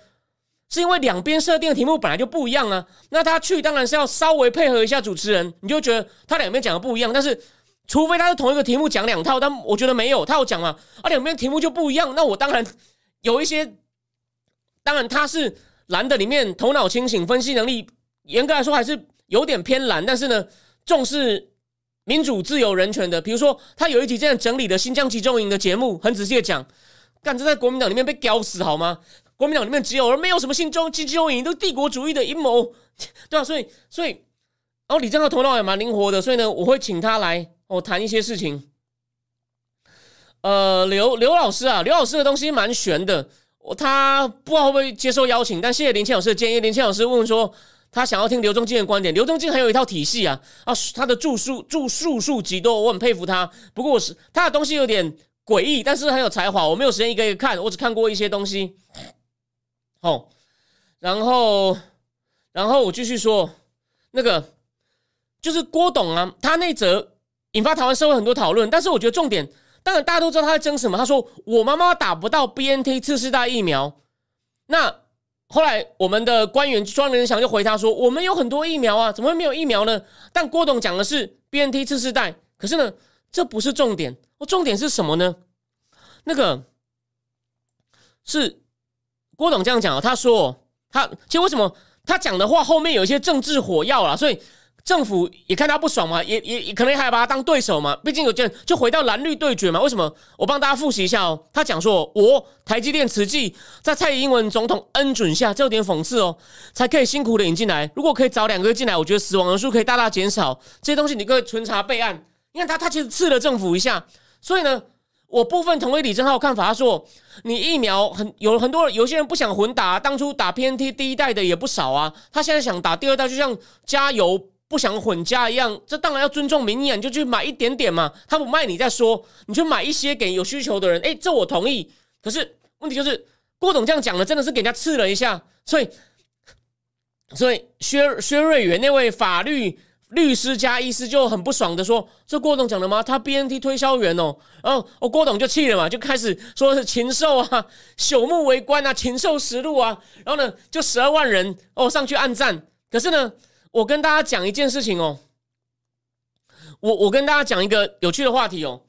是因为两边设定的题目本来就不一样啊。那他去当然是要稍微配合一下主持人，你就觉得他两边讲的不一样。但是除非他是同一个题目讲两套，但我觉得没有，他有讲嘛，啊两边题目就不一样，那我当然。有一些，当然他是蓝的，里面头脑清醒，分析能力严格来说还是有点偏蓝，但是呢，重视民主、自由、人权的。比如说，他有一集这样整理的新疆集中营的节目，很仔细的讲，干这在国民党里面被屌死好吗？国民党里面只有而没有什么新中集中营，都帝国主义的阴谋，对啊，所以，所以，然后李正浩头脑也蛮灵活的，所以呢，我会请他来哦谈一些事情。呃，刘刘老师啊，刘老师的东西蛮悬的，他不知道会不会接受邀请，但谢谢林倩老师的建议。林倩老师问说，他想要听刘忠进的观点。刘忠进很有一套体系啊，啊，他的著述著述数极多，我很佩服他。不过我是他的东西有点诡异，但是很有才华。我没有时间一个一个看，我只看过一些东西。好，然后然后我继续说，那个就是郭董啊，他那则引发台湾社会很多讨论，但是我觉得重点。当然，大家都知道他在争什么。他说：“我妈妈打不到 B N T 次世代疫苗。”那后来我们的官员庄仁祥就回他说：“我们有很多疫苗啊，怎么会没有疫苗呢？”但郭董讲的是 B N T 次世代，可是呢，这不是重点。我重点是什么呢？那个是郭董这样讲啊。他说：“他其实为什么他讲的话后面有一些政治火药啊？所以。”政府也看他不爽嘛，也也也可能还要把他当对手嘛。毕竟有件就回到蓝绿对决嘛。为什么？我帮大家复习一下哦。他讲说，我台积电慈济在蔡英文总统恩准下，这有点讽刺哦，才可以辛苦的引进来。如果可以早两个月进来，我觉得死亡人数可以大大减少。这些东西你可以存查备案。你看他，他其实刺了政府一下。所以呢，我部分同意李正浩看法，他说你疫苗很有很多有些人不想混打，当初打 PNT 第一代的也不少啊。他现在想打第二代，就像加油。不想混家一样，这当然要尊重民意，你就去买一点点嘛。他不卖你再说，你就买一些给有需求的人。哎，这我同意。可是问题就是郭董这样讲的，真的是给人家刺了一下。所以，所以薛薛瑞元那位法律律师加医师就很不爽的说：“这郭董讲的吗？他 BNT 推销员哦。”然后哦，郭董就气了嘛，就开始说是禽兽啊，朽木为官啊，禽兽食禄啊。然后呢，就十二万人哦上去暗赞。可是呢。我跟大家讲一件事情哦，我我跟大家讲一个有趣的话题哦。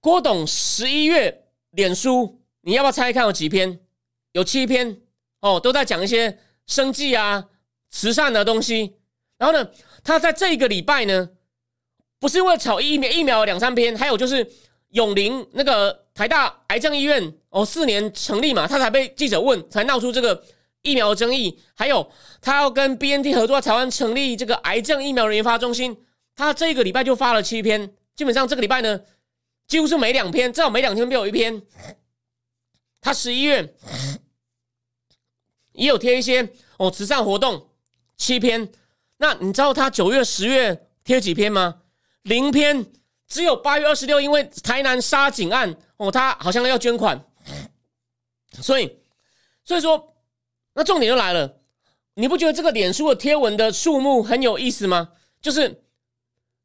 郭董十一月脸书，你要不要猜一看有几篇？有七篇哦，都在讲一些生计啊、慈善的东西。然后呢，他在这一个礼拜呢，不是因为炒疫苗疫苗两三篇，还有就是永林那个台大癌症医院哦，四年成立嘛，他才被记者问，才闹出这个。疫苗争议，还有他要跟 B N T 合作，台湾成立这个癌症疫苗研发中心。他这个礼拜就发了七篇，基本上这个礼拜呢，几乎是每两篇，至少每两天都有一篇。他十一月也有贴一些哦慈善活动，七篇。那你知道他九月、十月贴几篇吗？零篇，只有八月二十六，因为台南杀警案哦，他好像要捐款，所以所以说，那重点就来了，你不觉得这个脸书的贴文的数目很有意思吗？就是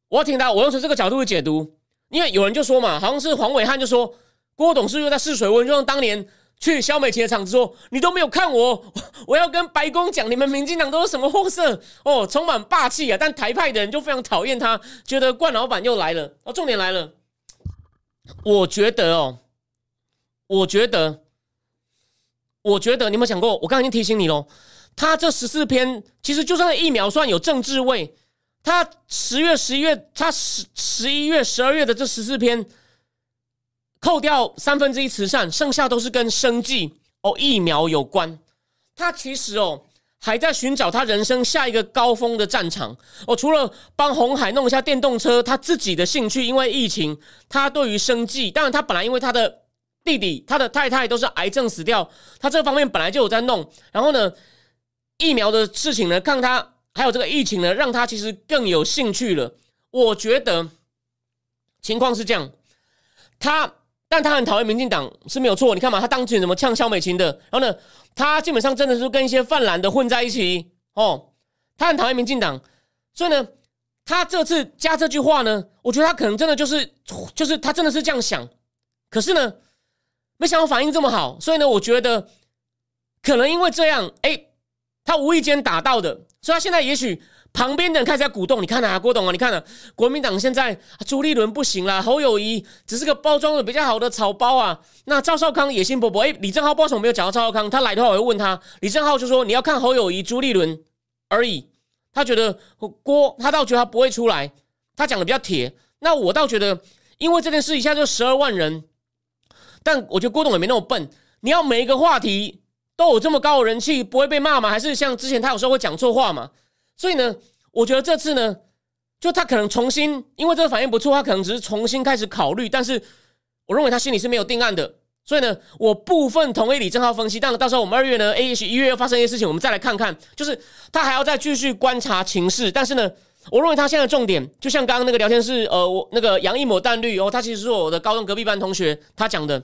我要听到，我用从这个角度去解读，因为有人就说嘛，好像是黄伟汉就说郭董是又在试水温，就像当年。去萧美琴的场子说：“你都没有看我，我要跟白宫讲，你们民进党都是什么货色哦，充满霸气啊！但台派的人就非常讨厌他，觉得冠老板又来了哦。重点来了，我觉得哦，我觉得，我觉得你有没有想过？我刚才已经提醒你喽，他这十四篇其实就算疫苗算有政治味，他十月、十一月，他十十一月、十二月的这十四篇。”扣掉三分之一慈善，剩下都是跟生计哦疫苗有关。他其实哦还在寻找他人生下一个高峰的战场哦。除了帮红海弄一下电动车，他自己的兴趣因为疫情，他对于生计，当然他本来因为他的弟弟、他的太太都是癌症死掉，他这方面本来就有在弄。然后呢，疫苗的事情呢，看他还有这个疫情呢，让他其实更有兴趣了。我觉得情况是这样，他。但他很讨厌民进党是没有错，你看嘛，他当选怎么呛萧美琴的，然后呢，他基本上真的是跟一些泛蓝的混在一起哦，他很讨厌民进党，所以呢，他这次加这句话呢，我觉得他可能真的就是就是他真的是这样想，可是呢，没想到反应这么好，所以呢，我觉得可能因为这样，哎，他无意间打到的，所以他现在也许。旁边的人开始在鼓动，你看啊，郭董啊，你看啊，国民党现在朱立伦不行了，侯友谊只是个包装的比较好的草包啊。那赵少康野心勃勃，哎，李正浩不知道什么没有讲到赵少康，他来的话我会问他，李正浩就说你要看侯友谊、朱立伦而已。他觉得郭，他倒觉得他不会出来，他讲的比较铁。那我倒觉得，因为这件事一下就十二万人，但我觉得郭董也没那么笨，你要每一个话题都有这么高的人气，不会被骂吗？还是像之前他有时候会讲错话嘛？所以呢，我觉得这次呢，就他可能重新，因为这个反应不错，他可能只是重新开始考虑。但是，我认为他心里是没有定案的。所以呢，我部分同意李正浩分析。但到时候我们二月呢，A H 一月要发生一些事情，我们再来看看。就是他还要再继续观察情势。但是呢，我认为他现在重点，就像刚刚那个聊天室，呃，我那个杨一抹淡绿哦，他其实是我的高中隔壁班同学，他讲的，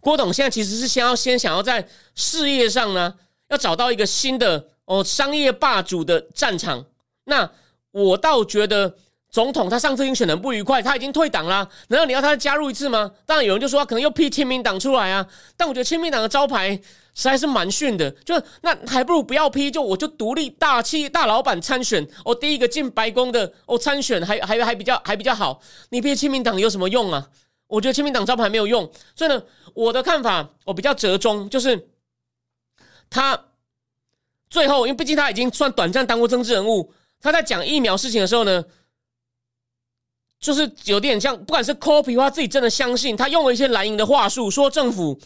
郭董现在其实是先要先想要在事业上呢，要找到一个新的。哦，商业霸主的战场，那我倒觉得总统他上次已经选的不愉快，他已经退党了，难道你要他加入一次吗？当然有人就说他可能又批亲民党出来啊，但我觉得亲民党的招牌实在是蛮逊的，就那还不如不要批，就我就独立大企业大老板参选，哦，第一个进白宫的哦参选还还还比较还比较好，你批亲民党有什么用啊？我觉得亲民党招牌没有用，所以呢，我的看法我比较折中，就是他。最后，因为毕竟他已经算短暂当过政治人物，他在讲疫苗事情的时候呢，就是有点像，不管是 copy 他自己真的相信，他用了一些蓝营的话术，说政府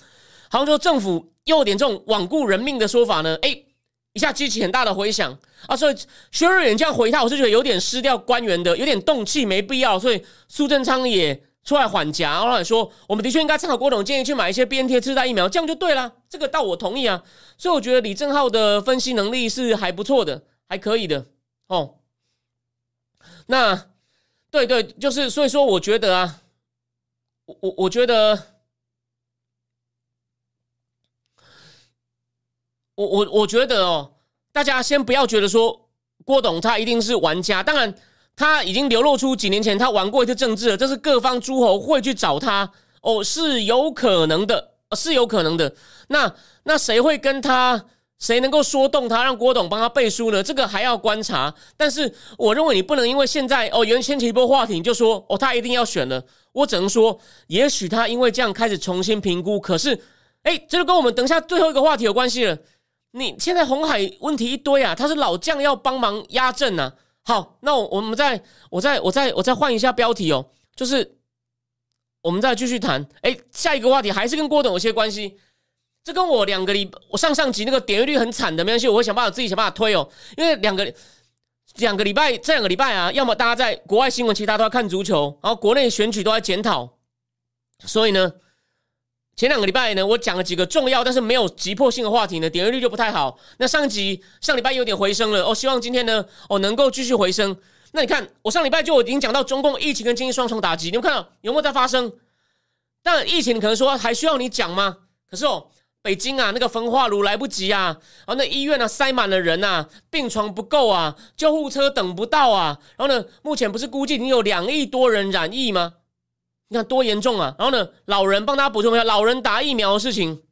好像说政府又有点这种罔顾人命的说法呢，哎，一下激起很大的回响啊，所以薛瑞远这样回他，我是觉得有点失掉官员的，有点动气，没必要，所以苏贞昌也。出来缓颊，然后说我们的确应该参考郭董建议去买一些 B N T 次代疫苗，这样就对了。这个倒我同意啊，所以我觉得李正浩的分析能力是还不错的，还可以的哦。那对对，就是所以说，我觉得啊，我我我觉得，我我我觉得哦，大家先不要觉得说郭董他一定是玩家，当然。他已经流露出几年前他玩过一次政治了，这是各方诸侯会去找他哦，是有可能的，是有可能的。那那谁会跟他？谁能够说动他，让郭董帮他背书呢？这个还要观察。但是我认为你不能因为现在哦，原掀起一波话题，你就说哦，他一定要选了。我只能说，也许他因为这样开始重新评估。可是，哎，这就跟我们等一下最后一个话题有关系了。你现在红海问题一堆啊，他是老将要帮忙压阵呢。好，那我我们再我再我再我再换一下标题哦，就是我们再继续谈。哎，下一个话题还是跟郭董有些关系。这跟我两个礼我上上集那个点阅率很惨的没关系，我会想办法自己想办法推哦。因为两个两个礼拜这两个礼拜啊，要么大家在国外新闻，其他都在看足球，然后国内选举都在检讨，所以呢。前两个礼拜呢，我讲了几个重要但是没有急迫性的话题呢，点击率就不太好。那上集上礼拜有点回升了，哦，希望今天呢，哦能够继续回升。那你看，我上礼拜就已经讲到中共疫情跟经济双重打击，你们看到有没有在发生？但疫情可能说还需要你讲吗？可是哦，北京啊，那个焚化炉来不及啊，然后那医院呢塞满了人呐，病床不够啊，救护车等不到啊，然后呢，目前不是估计已经有两亿多人染疫吗？你看多严重啊！然后呢，老人帮大家补充一下，老人打疫苗的事情，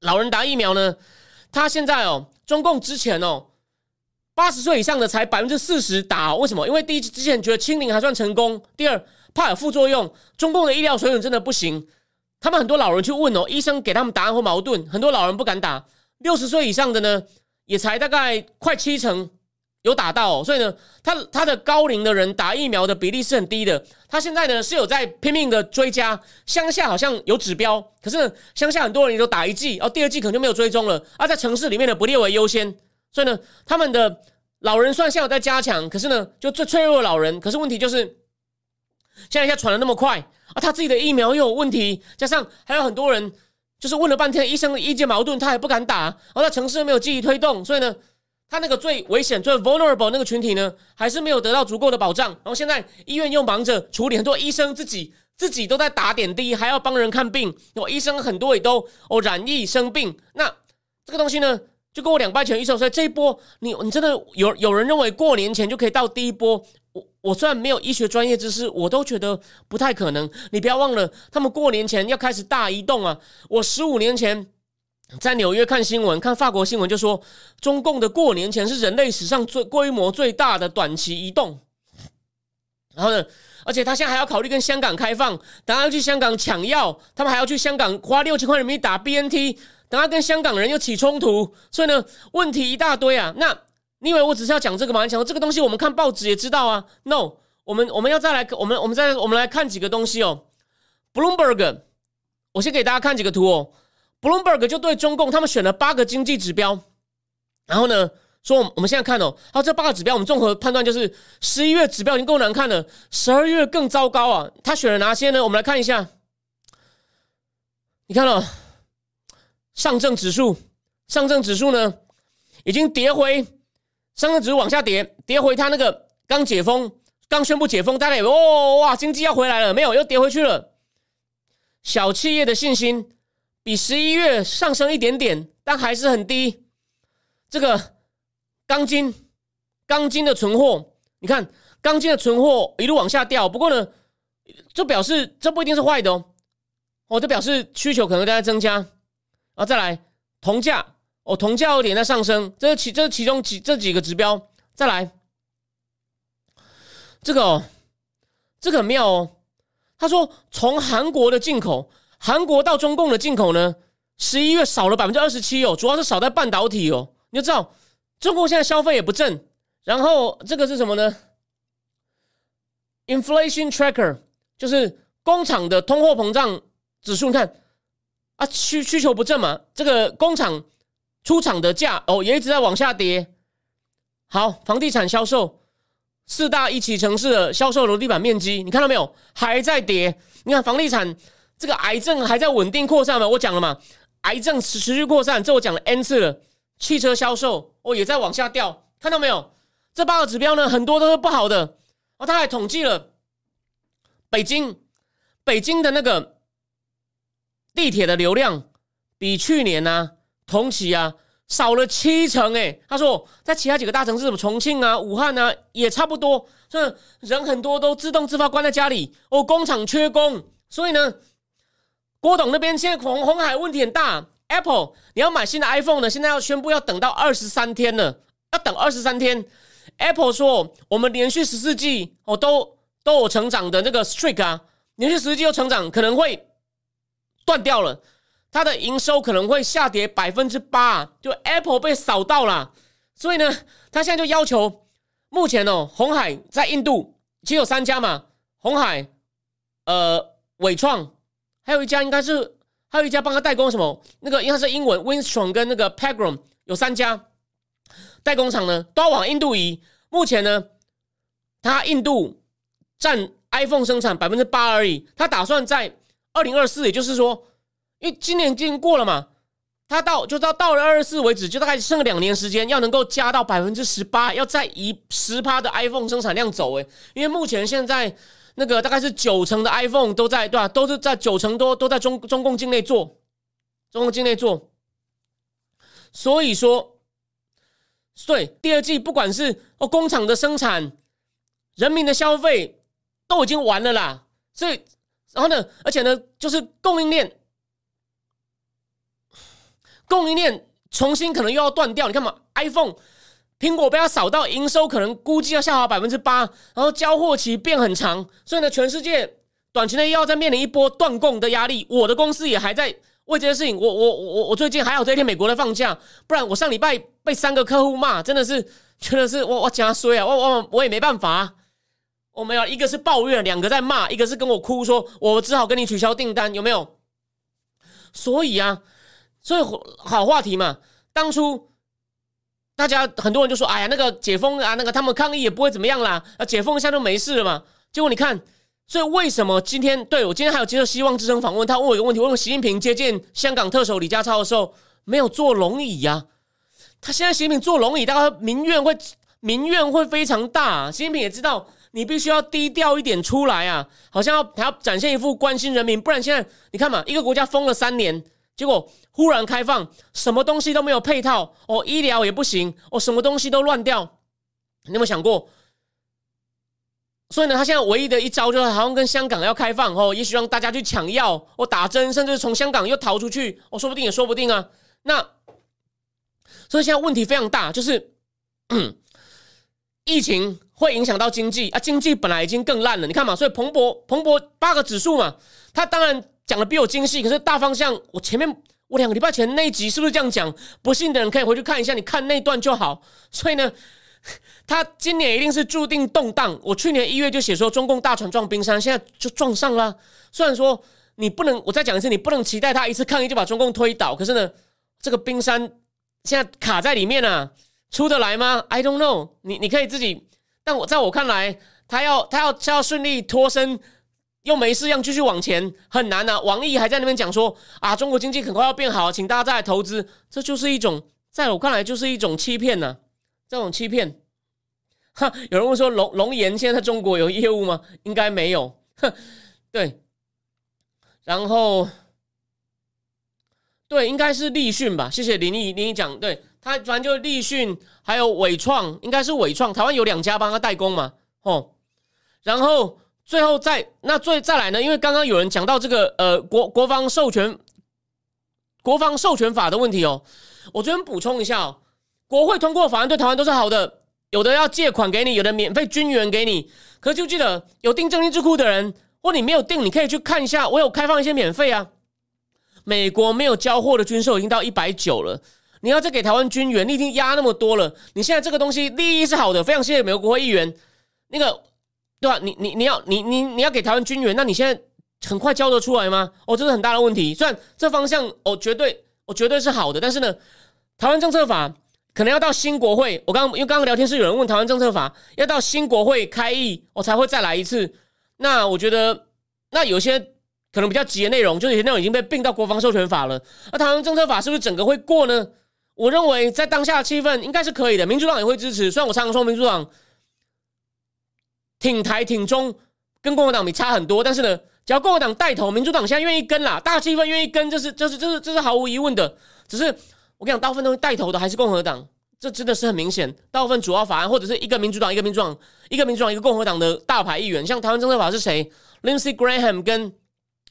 老人打疫苗呢，他现在哦，中共之前哦。八十岁以上的才百分之四十打，为什么？因为第一之前觉得清零还算成功，第二怕有副作用。中共的医疗水准真的不行，他们很多老人去问哦，医生给他们答案或矛盾，很多老人不敢打。六十岁以上的呢，也才大概快七成有打到，所以呢，他他的高龄的人打疫苗的比例是很低的。他现在呢是有在拼命的追加，乡下好像有指标，可是乡下很多人也都打一剂，哦，第二剂可能就没有追踪了。而在城市里面呢，不列为优先。所以呢，他们的老人算现在在加强，可是呢，就最脆弱的老人，可是问题就是，现在一下传的那么快啊，他自己的疫苗又有问题，加上还有很多人就是问了半天，医生的意见矛盾，他也不敢打，然后在城市又没有积极推动，所以呢，他那个最危险、最 vulnerable 那个群体呢，还是没有得到足够的保障。然后现在医院又忙着处理很多医生自己自己都在打点滴，还要帮人看病，有医生很多也都哦染疫生病，那这个东西呢？就跟我两块钱预售，所以这一波，你你真的有有人认为过年前就可以到第一波？我我虽然没有医学专业知识，我都觉得不太可能。你不要忘了，他们过年前要开始大移动啊！我十五年前在纽约看新闻，看法国新闻，就说中共的过年前是人类史上最规模最大的短期移动。然后呢，而且他现在还要考虑跟香港开放，等下要去香港抢药，他们还要去香港花六千块人民币打 BNT。等他跟香港人又起冲突，所以呢，问题一大堆啊。那你以为我只是要讲这个吗？你讲这个东西，我们看报纸也知道啊。No，我们我们要再来，我们我们再我们来看几个东西哦。Bloomberg，我先给大家看几个图哦。Bloomberg 就对中共他们选了八个经济指标，然后呢说，我们现在看哦，好，这八个指标我们综合判断就是十一月指标已经够难看了，十二月更糟糕啊。他选了哪些呢？我们来看一下，你看了。上证指数，上证指数呢，已经跌回，上证指数往下跌，跌回它那个刚解封、刚宣布解封，大概有哦哇，经济要回来了，没有，又跌回去了。小企业的信心比十一月上升一点点，但还是很低。这个钢筋，钢筋的存货，你看钢筋的存货一路往下掉，不过呢，这表示这不一定是坏的哦，哦，这表示需求可能在增加。啊，再来铜价哦，铜价有点在上升，这是其这是其中几这几个指标。再来，这个哦这个很妙哦。他说，从韩国的进口，韩国到中共的进口呢，十一月少了百分之二十七哦，主要是少在半导体哦。你就知道，中国现在消费也不振。然后这个是什么呢？Inflation Tracker 就是工厂的通货膨胀指数，你看。啊，需需求不振嘛，这个工厂出厂的价哦也一直在往下跌。好，房地产销售四大一起城市的销售楼地板面积，你看到没有？还在跌。你看房地产这个癌症还在稳定扩散嘛？我讲了嘛，癌症持持续扩散，这我讲了 n 次了。汽车销售哦也在往下掉，看到没有？这八个指标呢，很多都是不好的。哦，他还统计了北京，北京的那个。地铁的流量比去年呢同期啊少了七成诶，他说在其他几个大城市，什么重庆啊、武汉啊也差不多，这人很多都自动自发关在家里哦，工厂缺工，所以呢，郭董那边现在红红海问题很大，Apple 你要买新的 iPhone 呢，现在要宣布要等到二十三天了，要等二十三天，Apple 说我们连续十四季哦都都有成长的那个 streak 啊，连续十四季有成长可能会。断掉了，它的营收可能会下跌百分之八，就 Apple 被扫到了，所以呢，他现在就要求，目前哦，红海在印度只有三家嘛，红海，呃，伟创，还有一家应该是还有一家帮他代工什么，那个应该是英文 w i n s t r o n 跟那个 Pegram 有三家代工厂呢，都要往印度移。目前呢，他印度占 iPhone 生产百分之八而已，他打算在。二零二四，也就是说，因为今年已经过了嘛，他到就到到了二十四为止，就大概剩两年时间，要能够加到百分之十八，要再移十趴的 iPhone 生产量走诶，因为目前现在那个大概是九成的 iPhone 都在对吧？都是在九成多都在中中共境内做，中共境内做，所以说，对第二季不管是哦工厂的生产，人民的消费都已经完了啦，所以然后呢，而且呢，就是供应链。供应链重新可能又要断掉，你看嘛，iPhone、苹果被它扫到，营收可能估计要下滑百分之八，然后交货期变很长，所以呢，全世界短期内又要再面临一波断供的压力。我的公司也还在为这件事情，我我我我最近还好这一天美国的放假，不然我上礼拜被三个客户骂，真的是 真的是我我假衰啊，我我我也没办法，我没有一个是抱怨，两个在骂，一个是跟我哭说，我只好跟你取消订单，有没有？所以啊。所以好话题嘛，当初大家很多人就说：“哎呀，那个解封啊，那个他们抗议也不会怎么样啦，啊，解封一下就没事了嘛。”结果你看，所以为什么今天对我今天还有接受希望之声访问，他问我一个问题：问习近平接见香港特首李家超的时候，没有坐龙椅呀？他现在习近平坐龙椅，大家民怨会民怨会非常大。习近平也知道，你必须要低调一点出来啊，好像要还要展现一副关心人民，不然现在你看嘛，一个国家封了三年。结果忽然开放，什么东西都没有配套哦，医疗也不行哦，什么东西都乱掉。你有没有想过？所以呢，他现在唯一的一招就是好像跟香港要开放哦，也许让大家去抢药哦、打针，甚至从香港又逃出去哦，说不定也说不定啊。那所以现在问题非常大，就是 疫情会影响到经济啊，经济本来已经更烂了，你看嘛，所以彭博彭博八个指数嘛，他当然。讲的比我精细，可是大方向，我前面我两个礼拜前那一集是不是这样讲？不信的人可以回去看一下，你看那段就好。所以呢，他今年一定是注定动荡。我去年一月就写说，中共大船撞冰山，现在就撞上了。虽然说你不能，我再讲一次，你不能期待他一次抗议就把中共推倒。可是呢，这个冰山现在卡在里面啊，出得来吗？I don't know。你你可以自己，但我在我看来，他要他要他要顺利脱身。又没事样继续往前很难呐。王毅还在那边讲说啊，中国经济很快要变好，请大家再来投资。这就是一种，在我看来就是一种欺骗呐。这种欺骗，哈，有人问说龙龙岩现在在中国有业务吗？应该没有。哼，对。然后，对，应该是立讯吧？谢谢林毅林毅讲，对他反正就是立讯，还有伟创，应该是伟创。台湾有两家帮他代工嘛？哦，然后。最后再那最再来呢？因为刚刚有人讲到这个呃国国防授权国防授权法的问题哦，我这边补充一下哦，国会通过法案对台湾都是好的，有的要借款给你，有的免费军援给你。可就记得有订正金智库的人，或你没有订，你可以去看一下，我有开放一些免费啊。美国没有交货的军售已经到一百九了，你要再给台湾军援，你已经压那么多了。你现在这个东西利益是好的，非常谢谢美国国会议员那个。对吧？你你你要你你你要给台湾军援，那你现在很快交得出来吗？哦，这是很大的问题。虽然这方向哦，绝对我绝对是好的，但是呢，台湾政策法可能要到新国会。我刚因为刚刚聊天是有人问台湾政策法要到新国会开议，我才会再来一次。那我觉得那有些可能比较急的内容，就是有些内容已经被并到国防授权法了。那台湾政策法是不是整个会过呢？我认为在当下的气氛应该是可以的，民主党也会支持。虽然我常常说民主党。挺台挺中，跟共和党比差很多，但是呢，只要共和党带头，民主党现在愿意跟啦，大气氛愿意跟，这是这是这是这是毫无疑问的。只是我跟你讲，大部分东西带头的还是共和党，这真的是很明显。大部分主要法案或者是一个民主党一个民主党一个民主党一个共和党的大牌议员，像台湾政策法是谁？Lindsey Graham 跟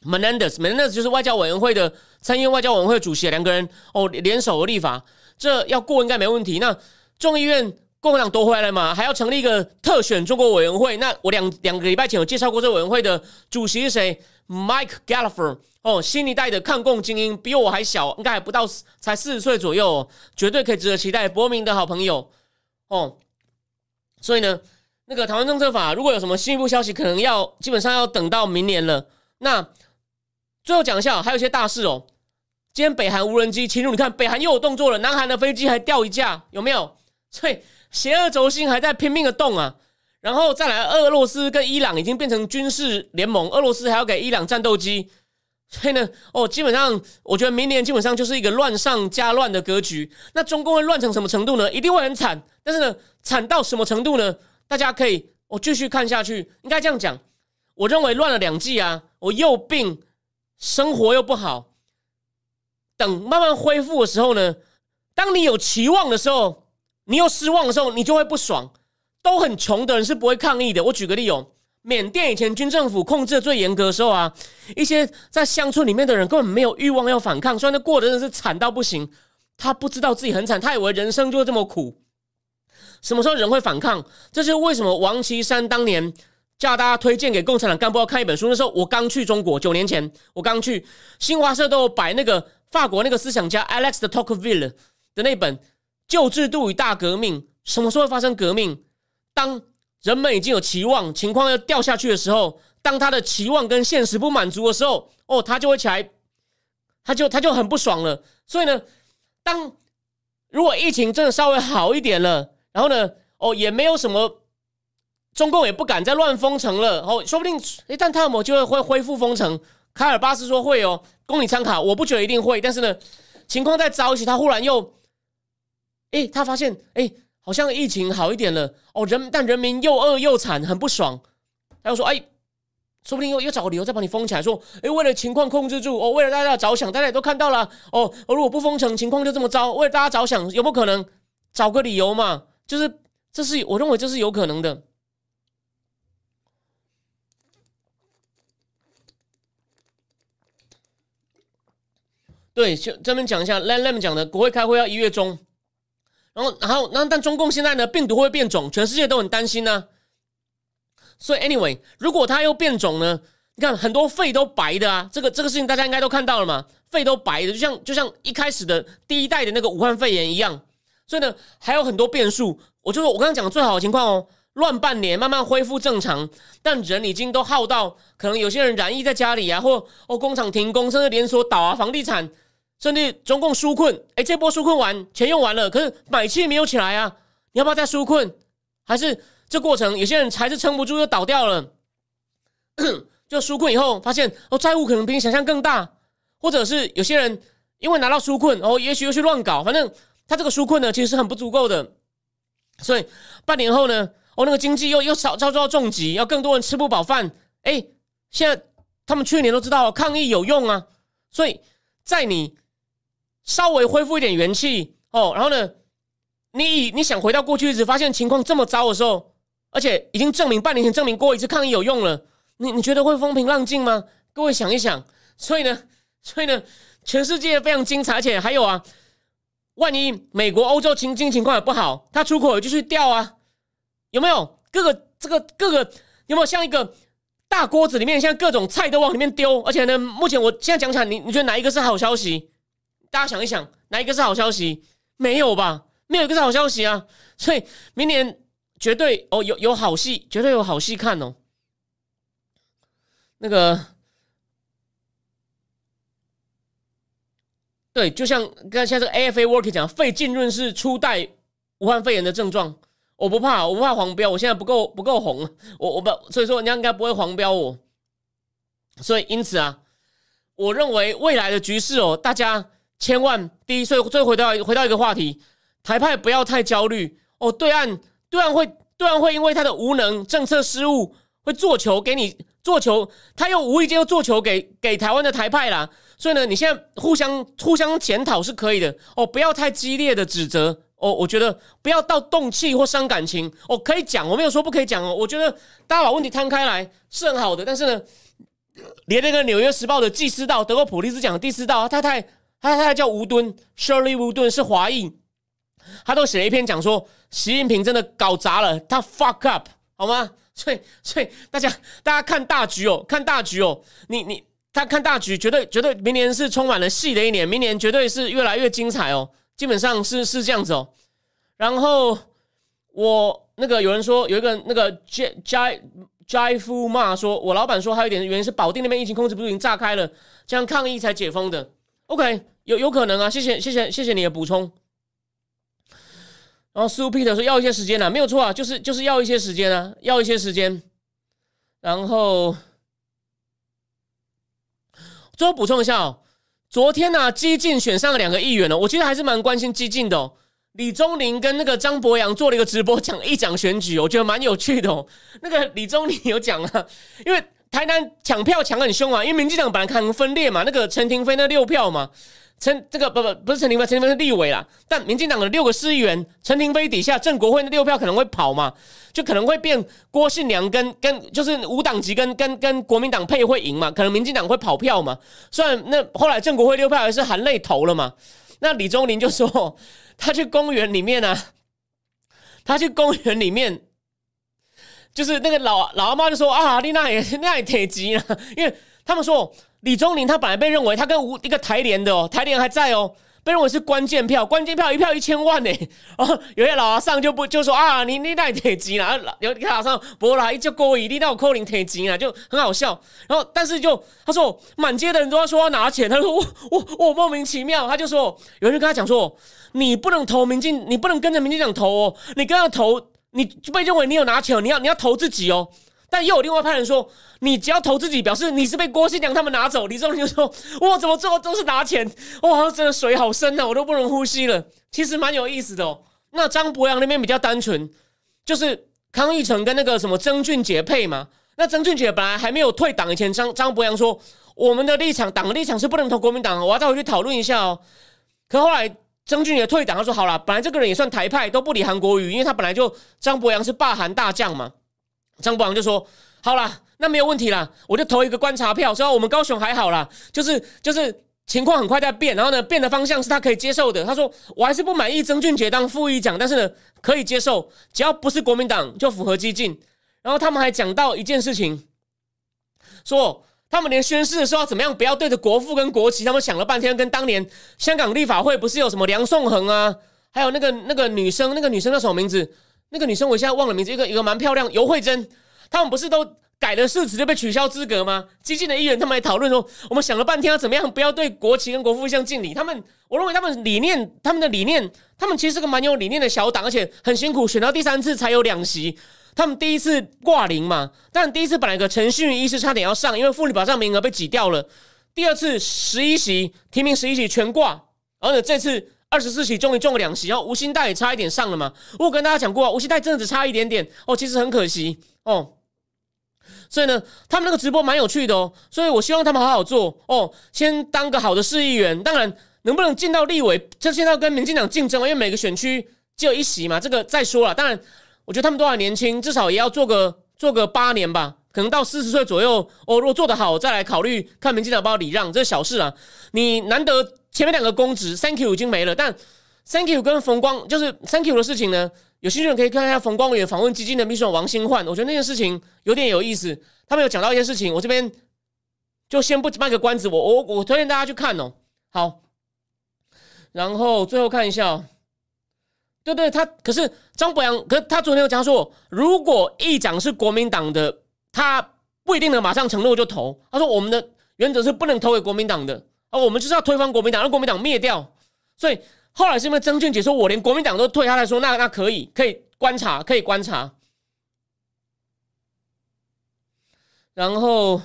Menendez，Menendez 就是外交委员会的参议院外交委员会主席，两个人哦联手立法，这要过应该没问题。那众议院。共和党夺回来了嘛？还要成立一个特选中国委员会。那我两两个礼拜前有介绍过这委员会的主席是谁？Mike Gallagher 哦，新一代的抗共精英，比我还小，应该还不到才四十岁左右，哦绝对可以值得期待。伯明的好朋友哦，所以呢，那个台湾政策法如果有什么进一步消息，可能要基本上要等到明年了。那最后讲一下，还有一些大事哦。今天北韩无人机侵入，你看北韩又有动作了，南韩的飞机还掉一架，有没有？所以。邪恶轴心还在拼命的动啊，然后再来，俄罗斯跟伊朗已经变成军事联盟，俄罗斯还要给伊朗战斗机，所以呢，哦，基本上我觉得明年基本上就是一个乱上加乱的格局。那中共会乱成什么程度呢？一定会很惨。但是呢，惨到什么程度呢？大家可以我继续看下去。应该这样讲，我认为乱了两季啊，我又病，生活又不好。等慢慢恢复的时候呢，当你有期望的时候，你又失望的时候，你就会不爽。都很穷的人是不会抗议的。我举个例哦。缅甸以前军政府控制的最严格的时候啊，一些在乡村里面的人根本没有欲望要反抗，虽然他过得真的是惨到不行，他不知道自己很惨，他以为人生就这么苦。什么时候人会反抗？这是为什么王岐山当年叫大家推荐给共产党干部要看一本书。那时候我刚去中国，九年前我刚去，新华社都有摆那个法国那个思想家 Alex de Tocqueville 的那本《旧制度与大革命》。什么时候会发生革命？当人们已经有期望，情况要掉下去的时候，当他的期望跟现实不满足的时候，哦，他就会起来，他就他就很不爽了。所以呢，当如果疫情真的稍微好一点了，然后呢，哦，也没有什么，中共也不敢再乱封城了，哦，说不定一旦他们就会会恢复封城。卡尔巴斯说会哦，供你参考。我不觉得一定会，但是呢，情况再糟一些，他忽然又，哎，他发现，哎。好像疫情好一点了哦，人但人民又饿又惨，很不爽。他又说：“哎，说不定又又找个理由再把你封起来。”说：“哎，为了情况控制住，哦，为了大家着想，大家也都看到了哦。如果不封城，情况就这么糟。为了大家着想，有没有可能找个理由嘛？就是这是我认为这是有可能的。对，就这边讲一下，Lam Lam 讲的，国会开会要一月中。”然后，然后，那，但中共现在呢，病毒会变种，全世界都很担心呢。所以，anyway，如果它又变种呢？你看，很多肺都白的啊，这个这个事情大家应该都看到了嘛，肺都白的，就像就像一开始的第一代的那个武汉肺炎一样。所以呢，还有很多变数。我就说我刚刚讲的最好的情况哦，乱半年，慢慢恢复正常，但人已经都耗到，可能有些人染疫在家里啊，或哦工厂停工，甚至连锁倒啊，房地产。甚至中共纾困，哎，这波纾困完，钱用完了，可是买气没有起来啊！你要不要再纾困？还是这过程有些人还是撑不住又倒掉了？就纾困以后发现哦，债务可能比你想象更大，或者是有些人因为拿到纾困，哦，也许又去乱搞，反正他这个纾困呢，其实是很不足够的。所以半年后呢，哦，那个经济又又遭遭到重击，要更多人吃不饱饭。哎，现在他们去年都知道抗议有用啊，所以在你。稍微恢复一点元气哦，然后呢，你你想回到过去日子，发现情况这么糟的时候，而且已经证明半年前证明过一次抗议有用了，你你觉得会风平浪静吗？各位想一想，所以呢，所以呢，全世界非常精彩，而且还有啊，万一美国、欧洲情经济情况也不好，它出口也继续掉啊，有没有？各个这个各个有没有像一个大锅子里面，像各种菜都往里面丢，而且呢，目前我现在讲起来，你你觉得哪一个是好消息？大家想一想，哪一个是好消息？没有吧？没有一个是好消息啊！所以明年绝对哦，有有好戏，绝对有好戏看哦。那个，对，就像刚才这个 AFA Work 讲，肺浸润是初代武汉肺炎的症状。我不怕，我不怕黄标，我现在不够不够红，我我不，所以说人家应该不会黄标我。所以因此啊，我认为未来的局势哦，大家。千万第一，所以最后回到回到一个话题，台派不要太焦虑哦。对岸对岸会对岸会因为他的无能政策失误，会做球给你做球，他又无意间又做球给给台湾的台派啦。所以呢，你现在互相互相检讨是可以的哦，不要太激烈的指责哦。我觉得不要到动气或伤感情哦，可以讲，我没有说不可以讲哦。我觉得大家把问题摊开来是很好的，但是呢，连那个《纽约时报》的纪思道德国普利兹奖的第四道，他太。他他叫吴敦，Shirley 吴敦是华裔，他都写了一篇讲说习近平真的搞砸了，他 fuck up 好吗？所以所以大家大家看大局哦，看大局哦，你你他看大局，绝对绝对明年是充满了戏的一年，明年绝对是越来越精彩哦，基本上是是这样子哦。然后我那个有人说有一个那个 J J J 夫骂说，我老板说还有一点原因是保定那边疫情控制不住，已经炸开了，这样抗议才解封的。OK，有有可能啊，谢谢谢谢谢谢你的补充。然后 Sue Peter 说要一些时间啊，没有错啊，就是就是要一些时间啊，要一些时间。然后最后补充一下哦，昨天呢，激进选上了两个议员哦，我其实还是蛮关心激进的哦。李宗林跟那个张博洋做了一个直播，讲一讲选举，我觉得蛮有趣的哦。那个李宗林有讲啊，因为台南抢票抢很凶啊，因为民进党本来可能分裂嘛，那个陈廷飞那六票嘛。陈这个不不不是陈廷飞，陈廷飞是立委啦。但民进党的六个市议员，陈廷飞底下郑国会那六票可能会跑嘛，就可能会变郭信良跟跟就是无党籍跟跟跟国民党配会赢嘛，可能民进党会跑票嘛。虽然那后来郑国会六票还是含泪投了嘛。那李宗林就说 他去公园里面呢，他去公园里面，就是那个老老阿妈就说啊，你那也 那也挺急了，因为他们说。李宗林他本来被认为他跟吴一个台联的哦，台联还在哦，被认为是关键票，关键票一票一千万呢。哦，有些老阿上就不就说啊，你你那铁金啊，有有老上不啦，一叫过亿，你那我扣零铁金啊，就很好笑。然后但是就他说满街的人都要说要拿钱，他说我我我莫名其妙，他就说有人跟他讲说你不能投民进，你不能跟着民进党投哦，你跟着投你被认为你有拿钱，你要你要投自己哦。但又有另外派人说，你只要投自己，表示你是被郭新娘他们拿走。李宗林就说：“哇，怎么最后都是拿钱？哇，真的水好深呐，我都不能呼吸了。”其实蛮有意思的哦。那张博洋那边比较单纯，就是康义成跟那个什么曾俊杰配嘛。那曾俊杰本来还没有退党以前，张张博洋说：“我们的立场，党的立场是不能投国民党，我要再回去讨论一下哦。”可后来曾俊杰退党，他说：“好了，本来这个人也算台派，都不理韩国瑜，因为他本来就张博洋是霸韩大将嘛。”张博洋就说：“好了，那没有问题了，我就投一个观察票。说我们高雄还好啦，就是就是情况很快在变，然后呢，变的方向是他可以接受的。他说我还是不满意曾俊杰当副议长，但是呢，可以接受，只要不是国民党就符合激进。然后他们还讲到一件事情，说他们连宣誓的时候怎么样，不要对着国父跟国旗。他们想了半天，跟当年香港立法会不是有什么梁颂恒啊，还有那个那个女生，那个女生叫什么名字？”那个女生我现在忘了名字，一个一个蛮漂亮，尤慧珍，他们不是都改了誓词就被取消资格吗？激进的议员他们还讨论说，我们想了半天要怎么样不要对国旗跟国父像敬礼。他们我认为他们理念，他们的理念，他们其实是个蛮有理念的小党，而且很辛苦，选到第三次才有两席。他们第一次挂零嘛，但第一次本来个陈信宇医师差点要上，因为妇女保障名额被挤掉了。第二次十一席提名十一席全挂，而且这次。二十四席终于中了两席，然后吴兴代也差一点上了嘛。我跟大家讲过，吴兴代真的只差一点点哦，其实很可惜哦。所以呢，他们那个直播蛮有趣的哦。所以我希望他们好好做哦，先当个好的市议员。当然，能不能进到立委，这现在要跟民进党竞争，因为每个选区只有一席嘛。这个再说了。当然，我觉得他们都还年轻，至少也要做个做个八年吧，可能到四十岁左右哦。如果做得好，再来考虑看民进党帮我礼让，这是小事啊。你难得。前面两个公职，Thank you 已经没了，但 Thank you 跟冯光就是 Thank you 的事情呢，有兴趣的可以看一下冯光远访问基金的秘书长王新焕，我觉得那件事情有点有意思。他们有讲到一件事情，我这边就先不卖个关子，我我我推荐大家去看哦。好，然后最后看一下，对对，他可是张博洋，可是他昨天有讲说，如果议长是国民党的，他不一定能马上承诺就投。他说我们的原则是不能投给国民党的。啊，我们就是要推翻国民党，让国民党灭掉。所以后来是因为曾俊杰说，我连国民党都退，他来说，那那可以，可以观察，可以观察。然后，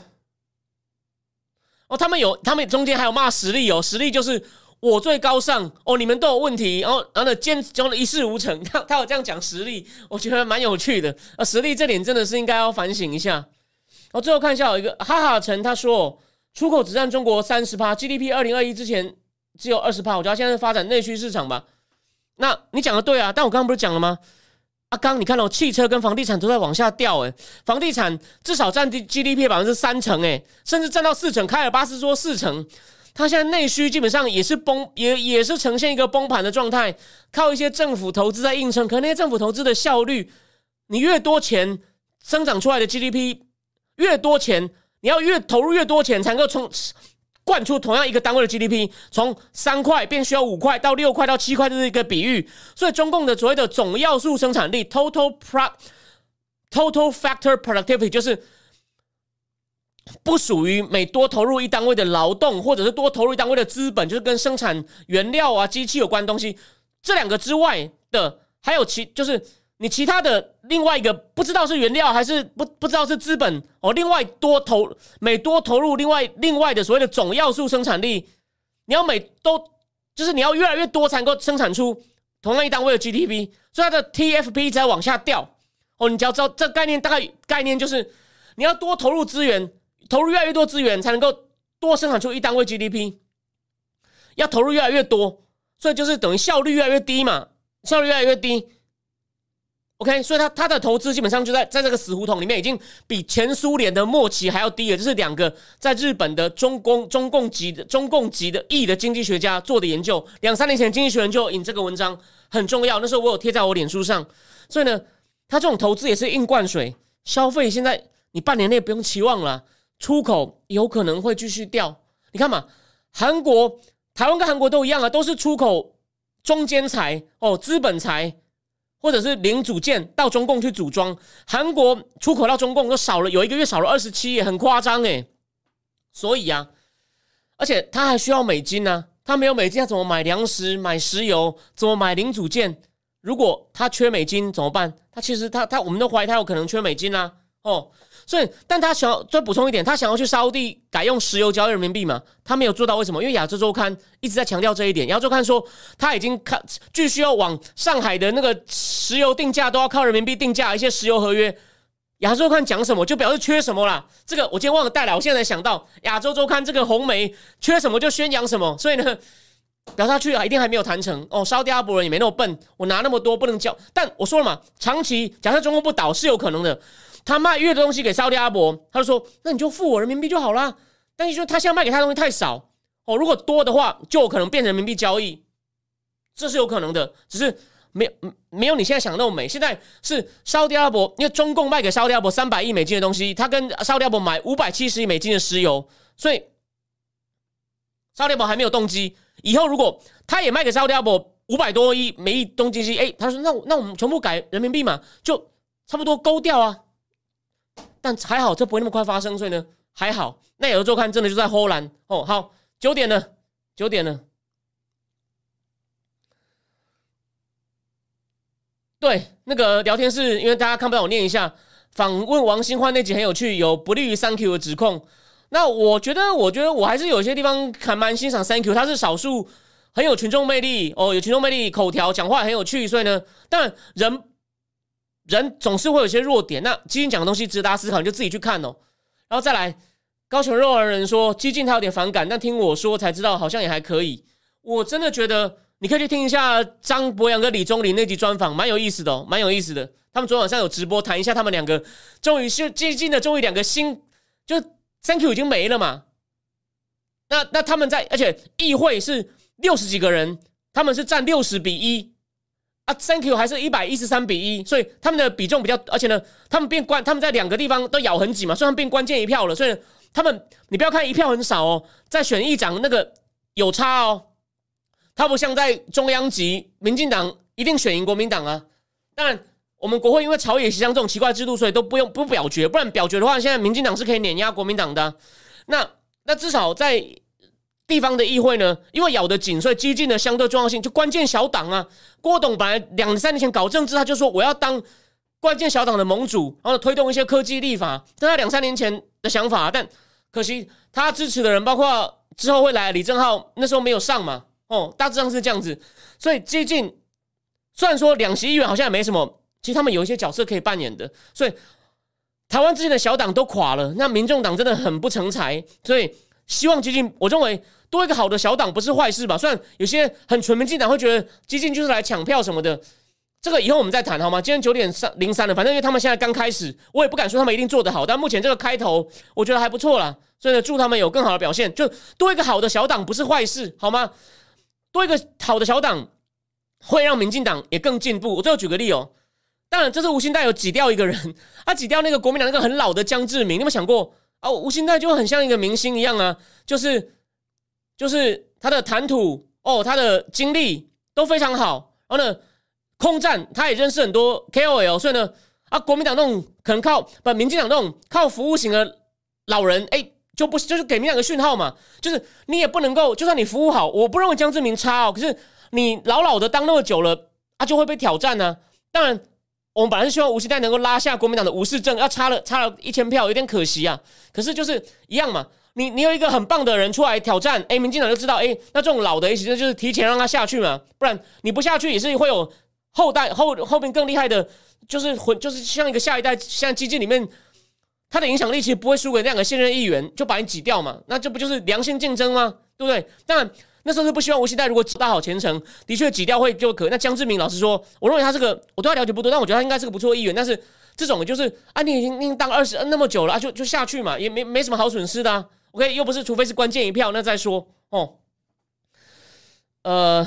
哦，他们有，他们中间还有骂实力哦，实力就是我最高尚哦，你们都有问题，然后然后呢，坚讲的一事无成。他 他有这样讲实力，我觉得蛮有趣的。啊，实力这点真的是应该要反省一下。然哦，最后看一下有一个哈哈陈他说。出口只占中国三十趴，GDP 二零二一之前只有二十趴。我觉得现在发展内需市场吧。那你讲的对啊，但我刚刚不是讲了吗？阿刚，你看到汽车跟房地产都在往下掉，诶，房地产至少占 GDP 百分之三成，诶，甚至占到四成。开尔巴斯说四成，它现在内需基本上也是崩，也也是呈现一个崩盘的状态，靠一些政府投资在硬撑。可那些政府投资的效率，你越多钱生长出来的 GDP 越多钱。你要越投入越多钱，才能够从灌出同样一个单位的 GDP，从三块变需要五块到六块到七块，这是一个比喻。所以中共的所谓的总要素生产力 （total pro total factor productivity） 就是不属于每多投入一单位的劳动，或者是多投入一单位的资本，就是跟生产原料啊、机器有关的东西。这两个之外的，还有其就是你其他的另外一个不知道是原料还是不不知道是资本哦，另外多投每多投入另外另外的所谓的总要素生产力，你要每都就是你要越来越多才能够生产出同样一单位的 GDP，所以它的 TFP 在往下掉哦。你只要知道这概念，大概概念就是你要多投入资源，投入越来越多资源才能够多生产出一单位 GDP，要投入越来越多，所以就是等于效率越来越低嘛，效率越来越低。OK，所以他他的投资基本上就在在这个死胡同里面，已经比前苏联的末期还要低了。这是两个在日本的中共中共级的中共级的亿的经济学家做的研究。两三年前，经济学人就引这个文章很重要。那时候我有贴在我脸书上。所以呢，他这种投资也是硬灌水，消费现在你半年内不用期望了，出口有可能会继续掉。你看嘛，韩国、台湾跟韩国都一样啊，都是出口中间材哦，资本材。或者是零组件到中共去组装，韩国出口到中共都少了，有一个月少了二十七亿，很夸张诶。所以啊，而且他还需要美金呢，他没有美金，他怎么买粮食、买石油？怎么买零组件？如果他缺美金怎么办？他其实他他，我们都怀疑他有可能缺美金啊，哦。所以，但他想要再补充一点，他想要去沙地改用石油交易人民币嘛？他没有做到，为什么？因为亚洲周刊一直在强调这一点。亚洲周刊说他已经看，继续要往上海的那个石油定价都要靠人民币定价，一些石油合约。亚洲周刊讲什么，就表示缺什么啦。这个我今天忘了带来，我现在想到亚洲周刊这个红梅缺什么就宣扬什么。所以呢，表下去啊，一定还没有谈成哦。沙特阿伯人也没那么笨，我拿那么多不能交。但我说了嘛，长期假设中国不倒是有可能的。他卖越多东西给沙特阿伯，他就说：“那你就付我人民币就好啦。但是说他现在卖给他东西太少哦，如果多的话，就有可能变人民币交易，这是有可能的。只是没有没有你现在想那么美。现在是沙特阿伯，因为中共卖给沙特阿伯三百亿美金的东西，他跟沙特阿伯买五百七十亿美金的石油，所以沙特阿伯还没有动机。以后如果他也卖给沙特阿伯五百多亿美亿东基金，哎，他说那那我们全部改人民币嘛，就差不多勾掉啊。”但还好，这不会那么快发生，所以呢还好。那有的周刊真的就在荷兰哦。好，九点了，九点了。对，那个聊天室，因为大家看不到，我念一下。访问王新欢那集很有趣，有不利于 Thank you 的指控。那我觉得，我觉得我还是有些地方还蛮欣赏 Thank you，他是少数很有群众魅力哦，有群众魅力，口条讲话很有趣，所以呢，但人。人总是会有些弱点，那基金讲的东西值得大家思考，你就自己去看哦。然后再来，高雄肉儿人说基金他有点反感，但听我说才知道好像也还可以。我真的觉得你可以去听一下张博洋跟李宗林那集专访，蛮有意思的哦，蛮有意思的。他们昨晚上有直播谈一下他们两个，终于是基金的终于两个新，就 Thank you 已经没了嘛。那那他们在，而且议会是六十几个人，他们是占六十比一。啊，Thank you，还是一百一十三比一，所以他们的比重比较，而且呢，他们变关，他们在两个地方都咬很紧嘛，所以他们变关键一票了。所以他们，你不要看一票很少哦，在选议长那个有差哦，他不像在中央级，民进党一定选赢国民党啊。当然，我们国会因为朝野协商这种奇怪制度，所以都不用不表决，不然表决的话，现在民进党是可以碾压国民党的。那那至少在。地方的议会呢，因为咬得紧，所以激进的相对重要性就关键小党啊。郭董本来两三年前搞政治，他就说我要当关键小党的盟主，然后推动一些科技立法，这他两三年前的想法。但可惜他支持的人，包括之后会来李正浩，那时候没有上嘛。哦，大致上是这样子。所以激进虽然说两席议员好像也没什么，其实他们有一些角色可以扮演的。所以台湾之前的小党都垮了，那民众党真的很不成才。所以希望激进，我认为。多一个好的小党不是坏事吧？虽然有些很纯民进党会觉得激进就是来抢票什么的，这个以后我们再谈好吗？今天九点三零三了，反正因为他们现在刚开始，我也不敢说他们一定做得好，但目前这个开头我觉得还不错啦。所以呢，祝他们有更好的表现。就多一个好的小党不是坏事，好吗？多一个好的小党会让民进党也更进步。我最后举个例哦，当然这次吴兴代有挤掉一个人，他挤掉那个国民党那个很老的江志明，你有没有想过啊？吴兴代就很像一个明星一样啊，就是。就是他的谈吐哦，他的经历都非常好。然后呢，空战他也认识很多 KOL，所以呢，啊，国民党那种可能靠不，民进党那种靠服务型的老人，哎，就不就是给民两个讯号嘛？就是你也不能够，就算你服务好，我不认为江志明差哦，可是你老老的当那么久了，啊，就会被挑战呢。当然，我们本来是希望吴兴代能够拉下国民党的吴世正，要差了差了一千票，有点可惜啊。可是就是一样嘛，你你有一个很棒的人出来挑战，哎，民进党就知道，哎，那这种老的，其实就是提前让他下去嘛，不然你不下去也是会有后代后后面更厉害的，就是混就是像一个下一代，像基金里面，他的影响力其实不会输给那两个现任议员，就把你挤掉嘛，那这不就是良性竞争吗？对不对？当然。那时候是不希望吴锡代如果大好前程，的确挤掉会就可。那江志明老师说，我认为他这个我对他了解不多，但我觉得他应该是个不错议员。但是这种就是啊，你已经当二十那么久了啊，就就下去嘛，也没没什么好损失的。OK，又不是，除非是关键一票，那再说哦。呃，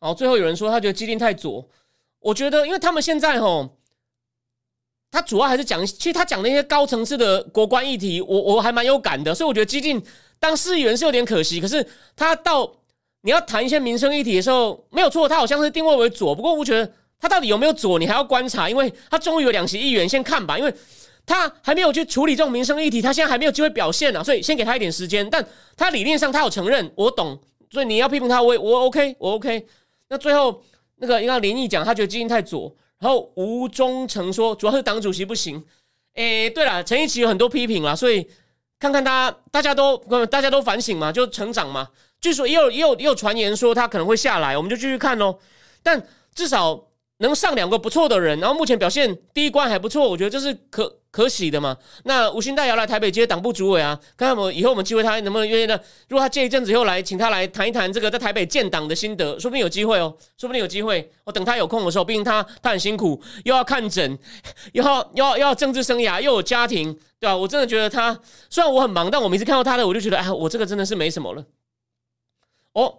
好，最后有人说他觉得基定太左，我觉得因为他们现在哦。他主要还是讲，其实他讲那些高层次的国关议题，我我还蛮有感的，所以我觉得激进当市议员是有点可惜。可是他到你要谈一些民生议题的时候，没有错，他好像是定位为左。不过我觉得他到底有没有左，你还要观察，因为他终于有两席议员，先看吧，因为他还没有去处理这种民生议题，他现在还没有机会表现呢，所以先给他一点时间。但他理念上他有承认，我懂，所以你要批评他，我我 OK，我 OK。那最后那个应该林毅讲，他觉得基因太左。然后吴忠诚说，主要是党主席不行。诶，对了，陈奕奇有很多批评了，所以看看他，大家都大家都反省嘛，就成长嘛。据说也有也有也有传言说他可能会下来，我们就继续看喽。但至少。能上两个不错的人，然后目前表现第一关还不错，我觉得这是可可喜的嘛。那吴兴代要来台北接党部主委啊，看看我们以后我们机会他能不能约呢？如果他借一阵子以后来，请他来谈一谈这个在台北建党的心得，说不定有机会哦，说不定有机会。我等他有空的时候，毕竟他他很辛苦，又要看诊，又要又要又要政治生涯，又有家庭，对吧？我真的觉得他虽然我很忙，但我每次看到他的，我就觉得哎，我这个真的是没什么了。哦。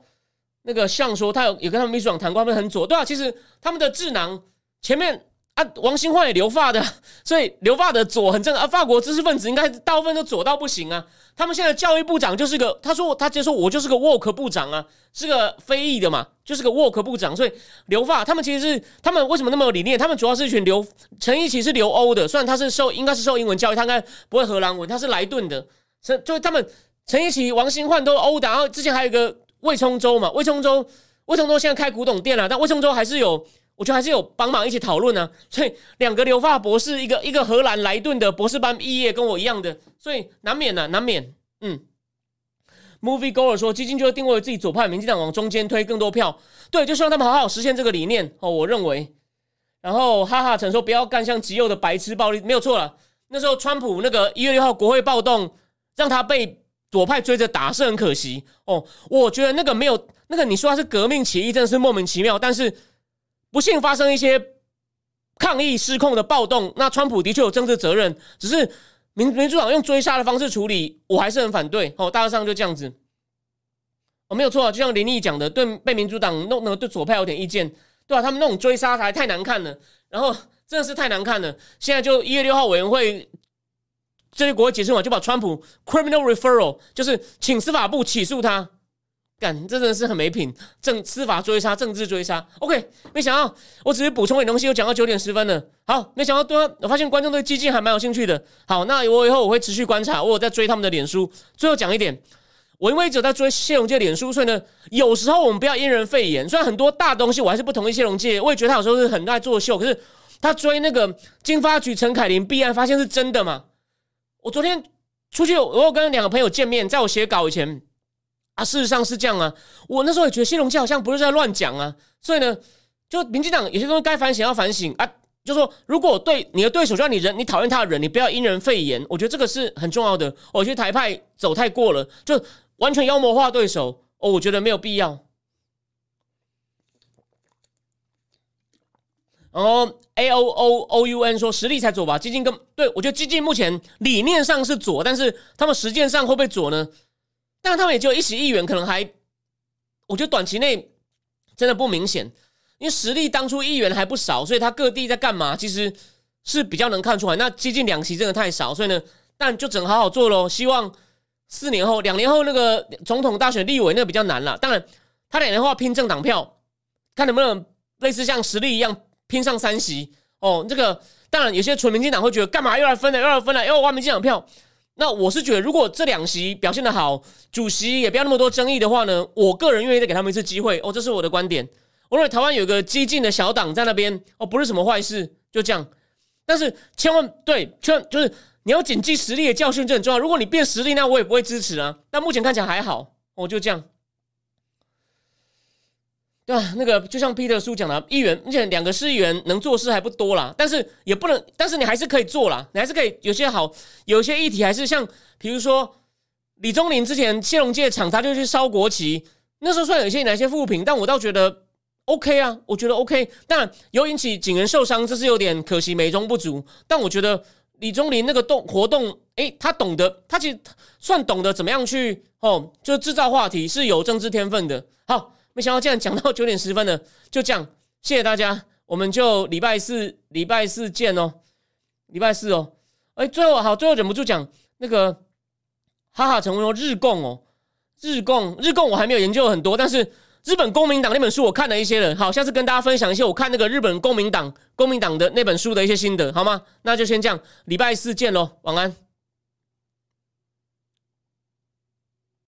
那个像说他有也跟他们秘书长谈过，他们很左，对啊，其实他们的智囊前面啊，王新焕也留发的，所以留发的左很正啊。法国知识分子应该大部分都左到不行啊。他们现在教育部长就是个，他说他直接说我就是个 wok 部长啊，是个非裔的嘛，就是个 wok 部长。所以留发他们其实是他们为什么那么有理念？他们主要是一群留陈奕奇是留欧的，虽然他是受应该是受英文教育，他应该不会荷兰文，他是莱顿的，所以就他们陈奕奇、王新焕都欧的，然后之前还有一个。魏冲州嘛，魏冲州，魏冲州现在开古董店了，但魏冲州还是有，我觉得还是有帮忙一起讨论呢。所以两个留发博士，一个一个荷兰莱顿的博士班毕业，跟我一样的，所以难免呢，难免。嗯，Movie Goer 说，基金就会定位自己左派，民进党往中间推更多票，对，就希望他们好好实现这个理念哦。我认为，然后哈哈陈说，不要干像极右的白痴暴力，没有错了。那时候川普那个一月六号国会暴动，让他被。左派追着打是很可惜哦，我觉得那个没有那个你说他是革命起义，真的是莫名其妙。但是不幸发生一些抗议失控的暴动，那川普的确有政治责任，只是民民主党用追杀的方式处理，我还是很反对。哦，大致上就这样子。哦，没有错，就像林毅讲的，对被民主党弄那个对左派有点意见，对吧？他们那种追杀才太难看了，然后真的是太难看了。现在就一月六号委员会。这些国会解释完，就把川普 criminal referral，就是请司法部起诉他，干，这真的是很没品，政司法追杀，政治追杀。OK，没想到我只是补充点东西，又讲到九点十分了。好，没想到对啊，我发现观众对基金还蛮有兴趣的。好，那我以后我会持续观察，我有在追他们的脸书。最后讲一点，我因为一直在追谢荣界脸书，所以呢，有时候我们不要因人废言。虽然很多大东西我还是不同意谢荣界，我也觉得他有时候是很爱作秀。可是他追那个金发局陈凯琳弊案，发现是真的嘛？我昨天出去，我有跟两个朋友见面，在我写稿以前啊，事实上是这样啊。我那时候也觉得新龙基好像不是在乱讲啊，所以呢，就民进党有些东西该反省要反省啊。就说如果对你的对手，就像你人，你讨厌他的人，你不要因人废言。我觉得这个是很重要的。我觉得台派走太过了，就完全妖魔化对手哦，我觉得没有必要。然后 A O O O U N 说实力才左吧，基金跟对我觉得基金目前理念上是左，但是他们实践上会不会左呢？但他们也就一席议员，可能还我觉得短期内真的不明显，因为实力当初议员还不少，所以他各地在干嘛，其实是比较能看出来。那接近两席真的太少，所以呢，但就只能好好做喽。希望四年后、两年后那个总统大选立委那比较难了。当然，他两年后要拼政党票，看能不能类似像实力一样。拼上三席哦，这个当然有些纯民进党会觉得干嘛又来分了，又来分了，又挖民进党票。那我是觉得，如果这两席表现的好，主席也不要那么多争议的话呢，我个人愿意再给他们一次机会哦，这是我的观点。我认为台湾有个激进的小党在那边，哦，不是什么坏事，就这样。但是千万对，千万就是你要谨记实力的教训，这很重要。如果你变实力，那我也不会支持啊。但目前看起来还好，我就这样。对吧？那个就像彼得叔讲的，议员，而且两个市议员能做事还不多啦，但是也不能，但是你还是可以做啦，你还是可以有些好，有些议题还是像，比如说李宗林之前谢龙介厂，他就去烧国旗，那时候算有些哪些负评，但我倒觉得 OK 啊，我觉得 OK，但有引起警员受伤，这是有点可惜，美中不足。但我觉得李宗林那个动活动，诶，他懂得，他其实算懂得怎么样去哦，就制造话题，是有政治天分的。好。没想到竟然讲到九点十分了，就这样，谢谢大家，我们就礼拜四礼拜四见哦，礼拜四哦，哎，最后好，最后忍不住讲那个哈哈成为日共哦，日共日共我还没有研究很多，但是日本公民党那本书我看了一些了，好，下次跟大家分享一些我看那个日本公民党公民党的那本书的一些心得，好吗？那就先这样，礼拜四见喽，晚安。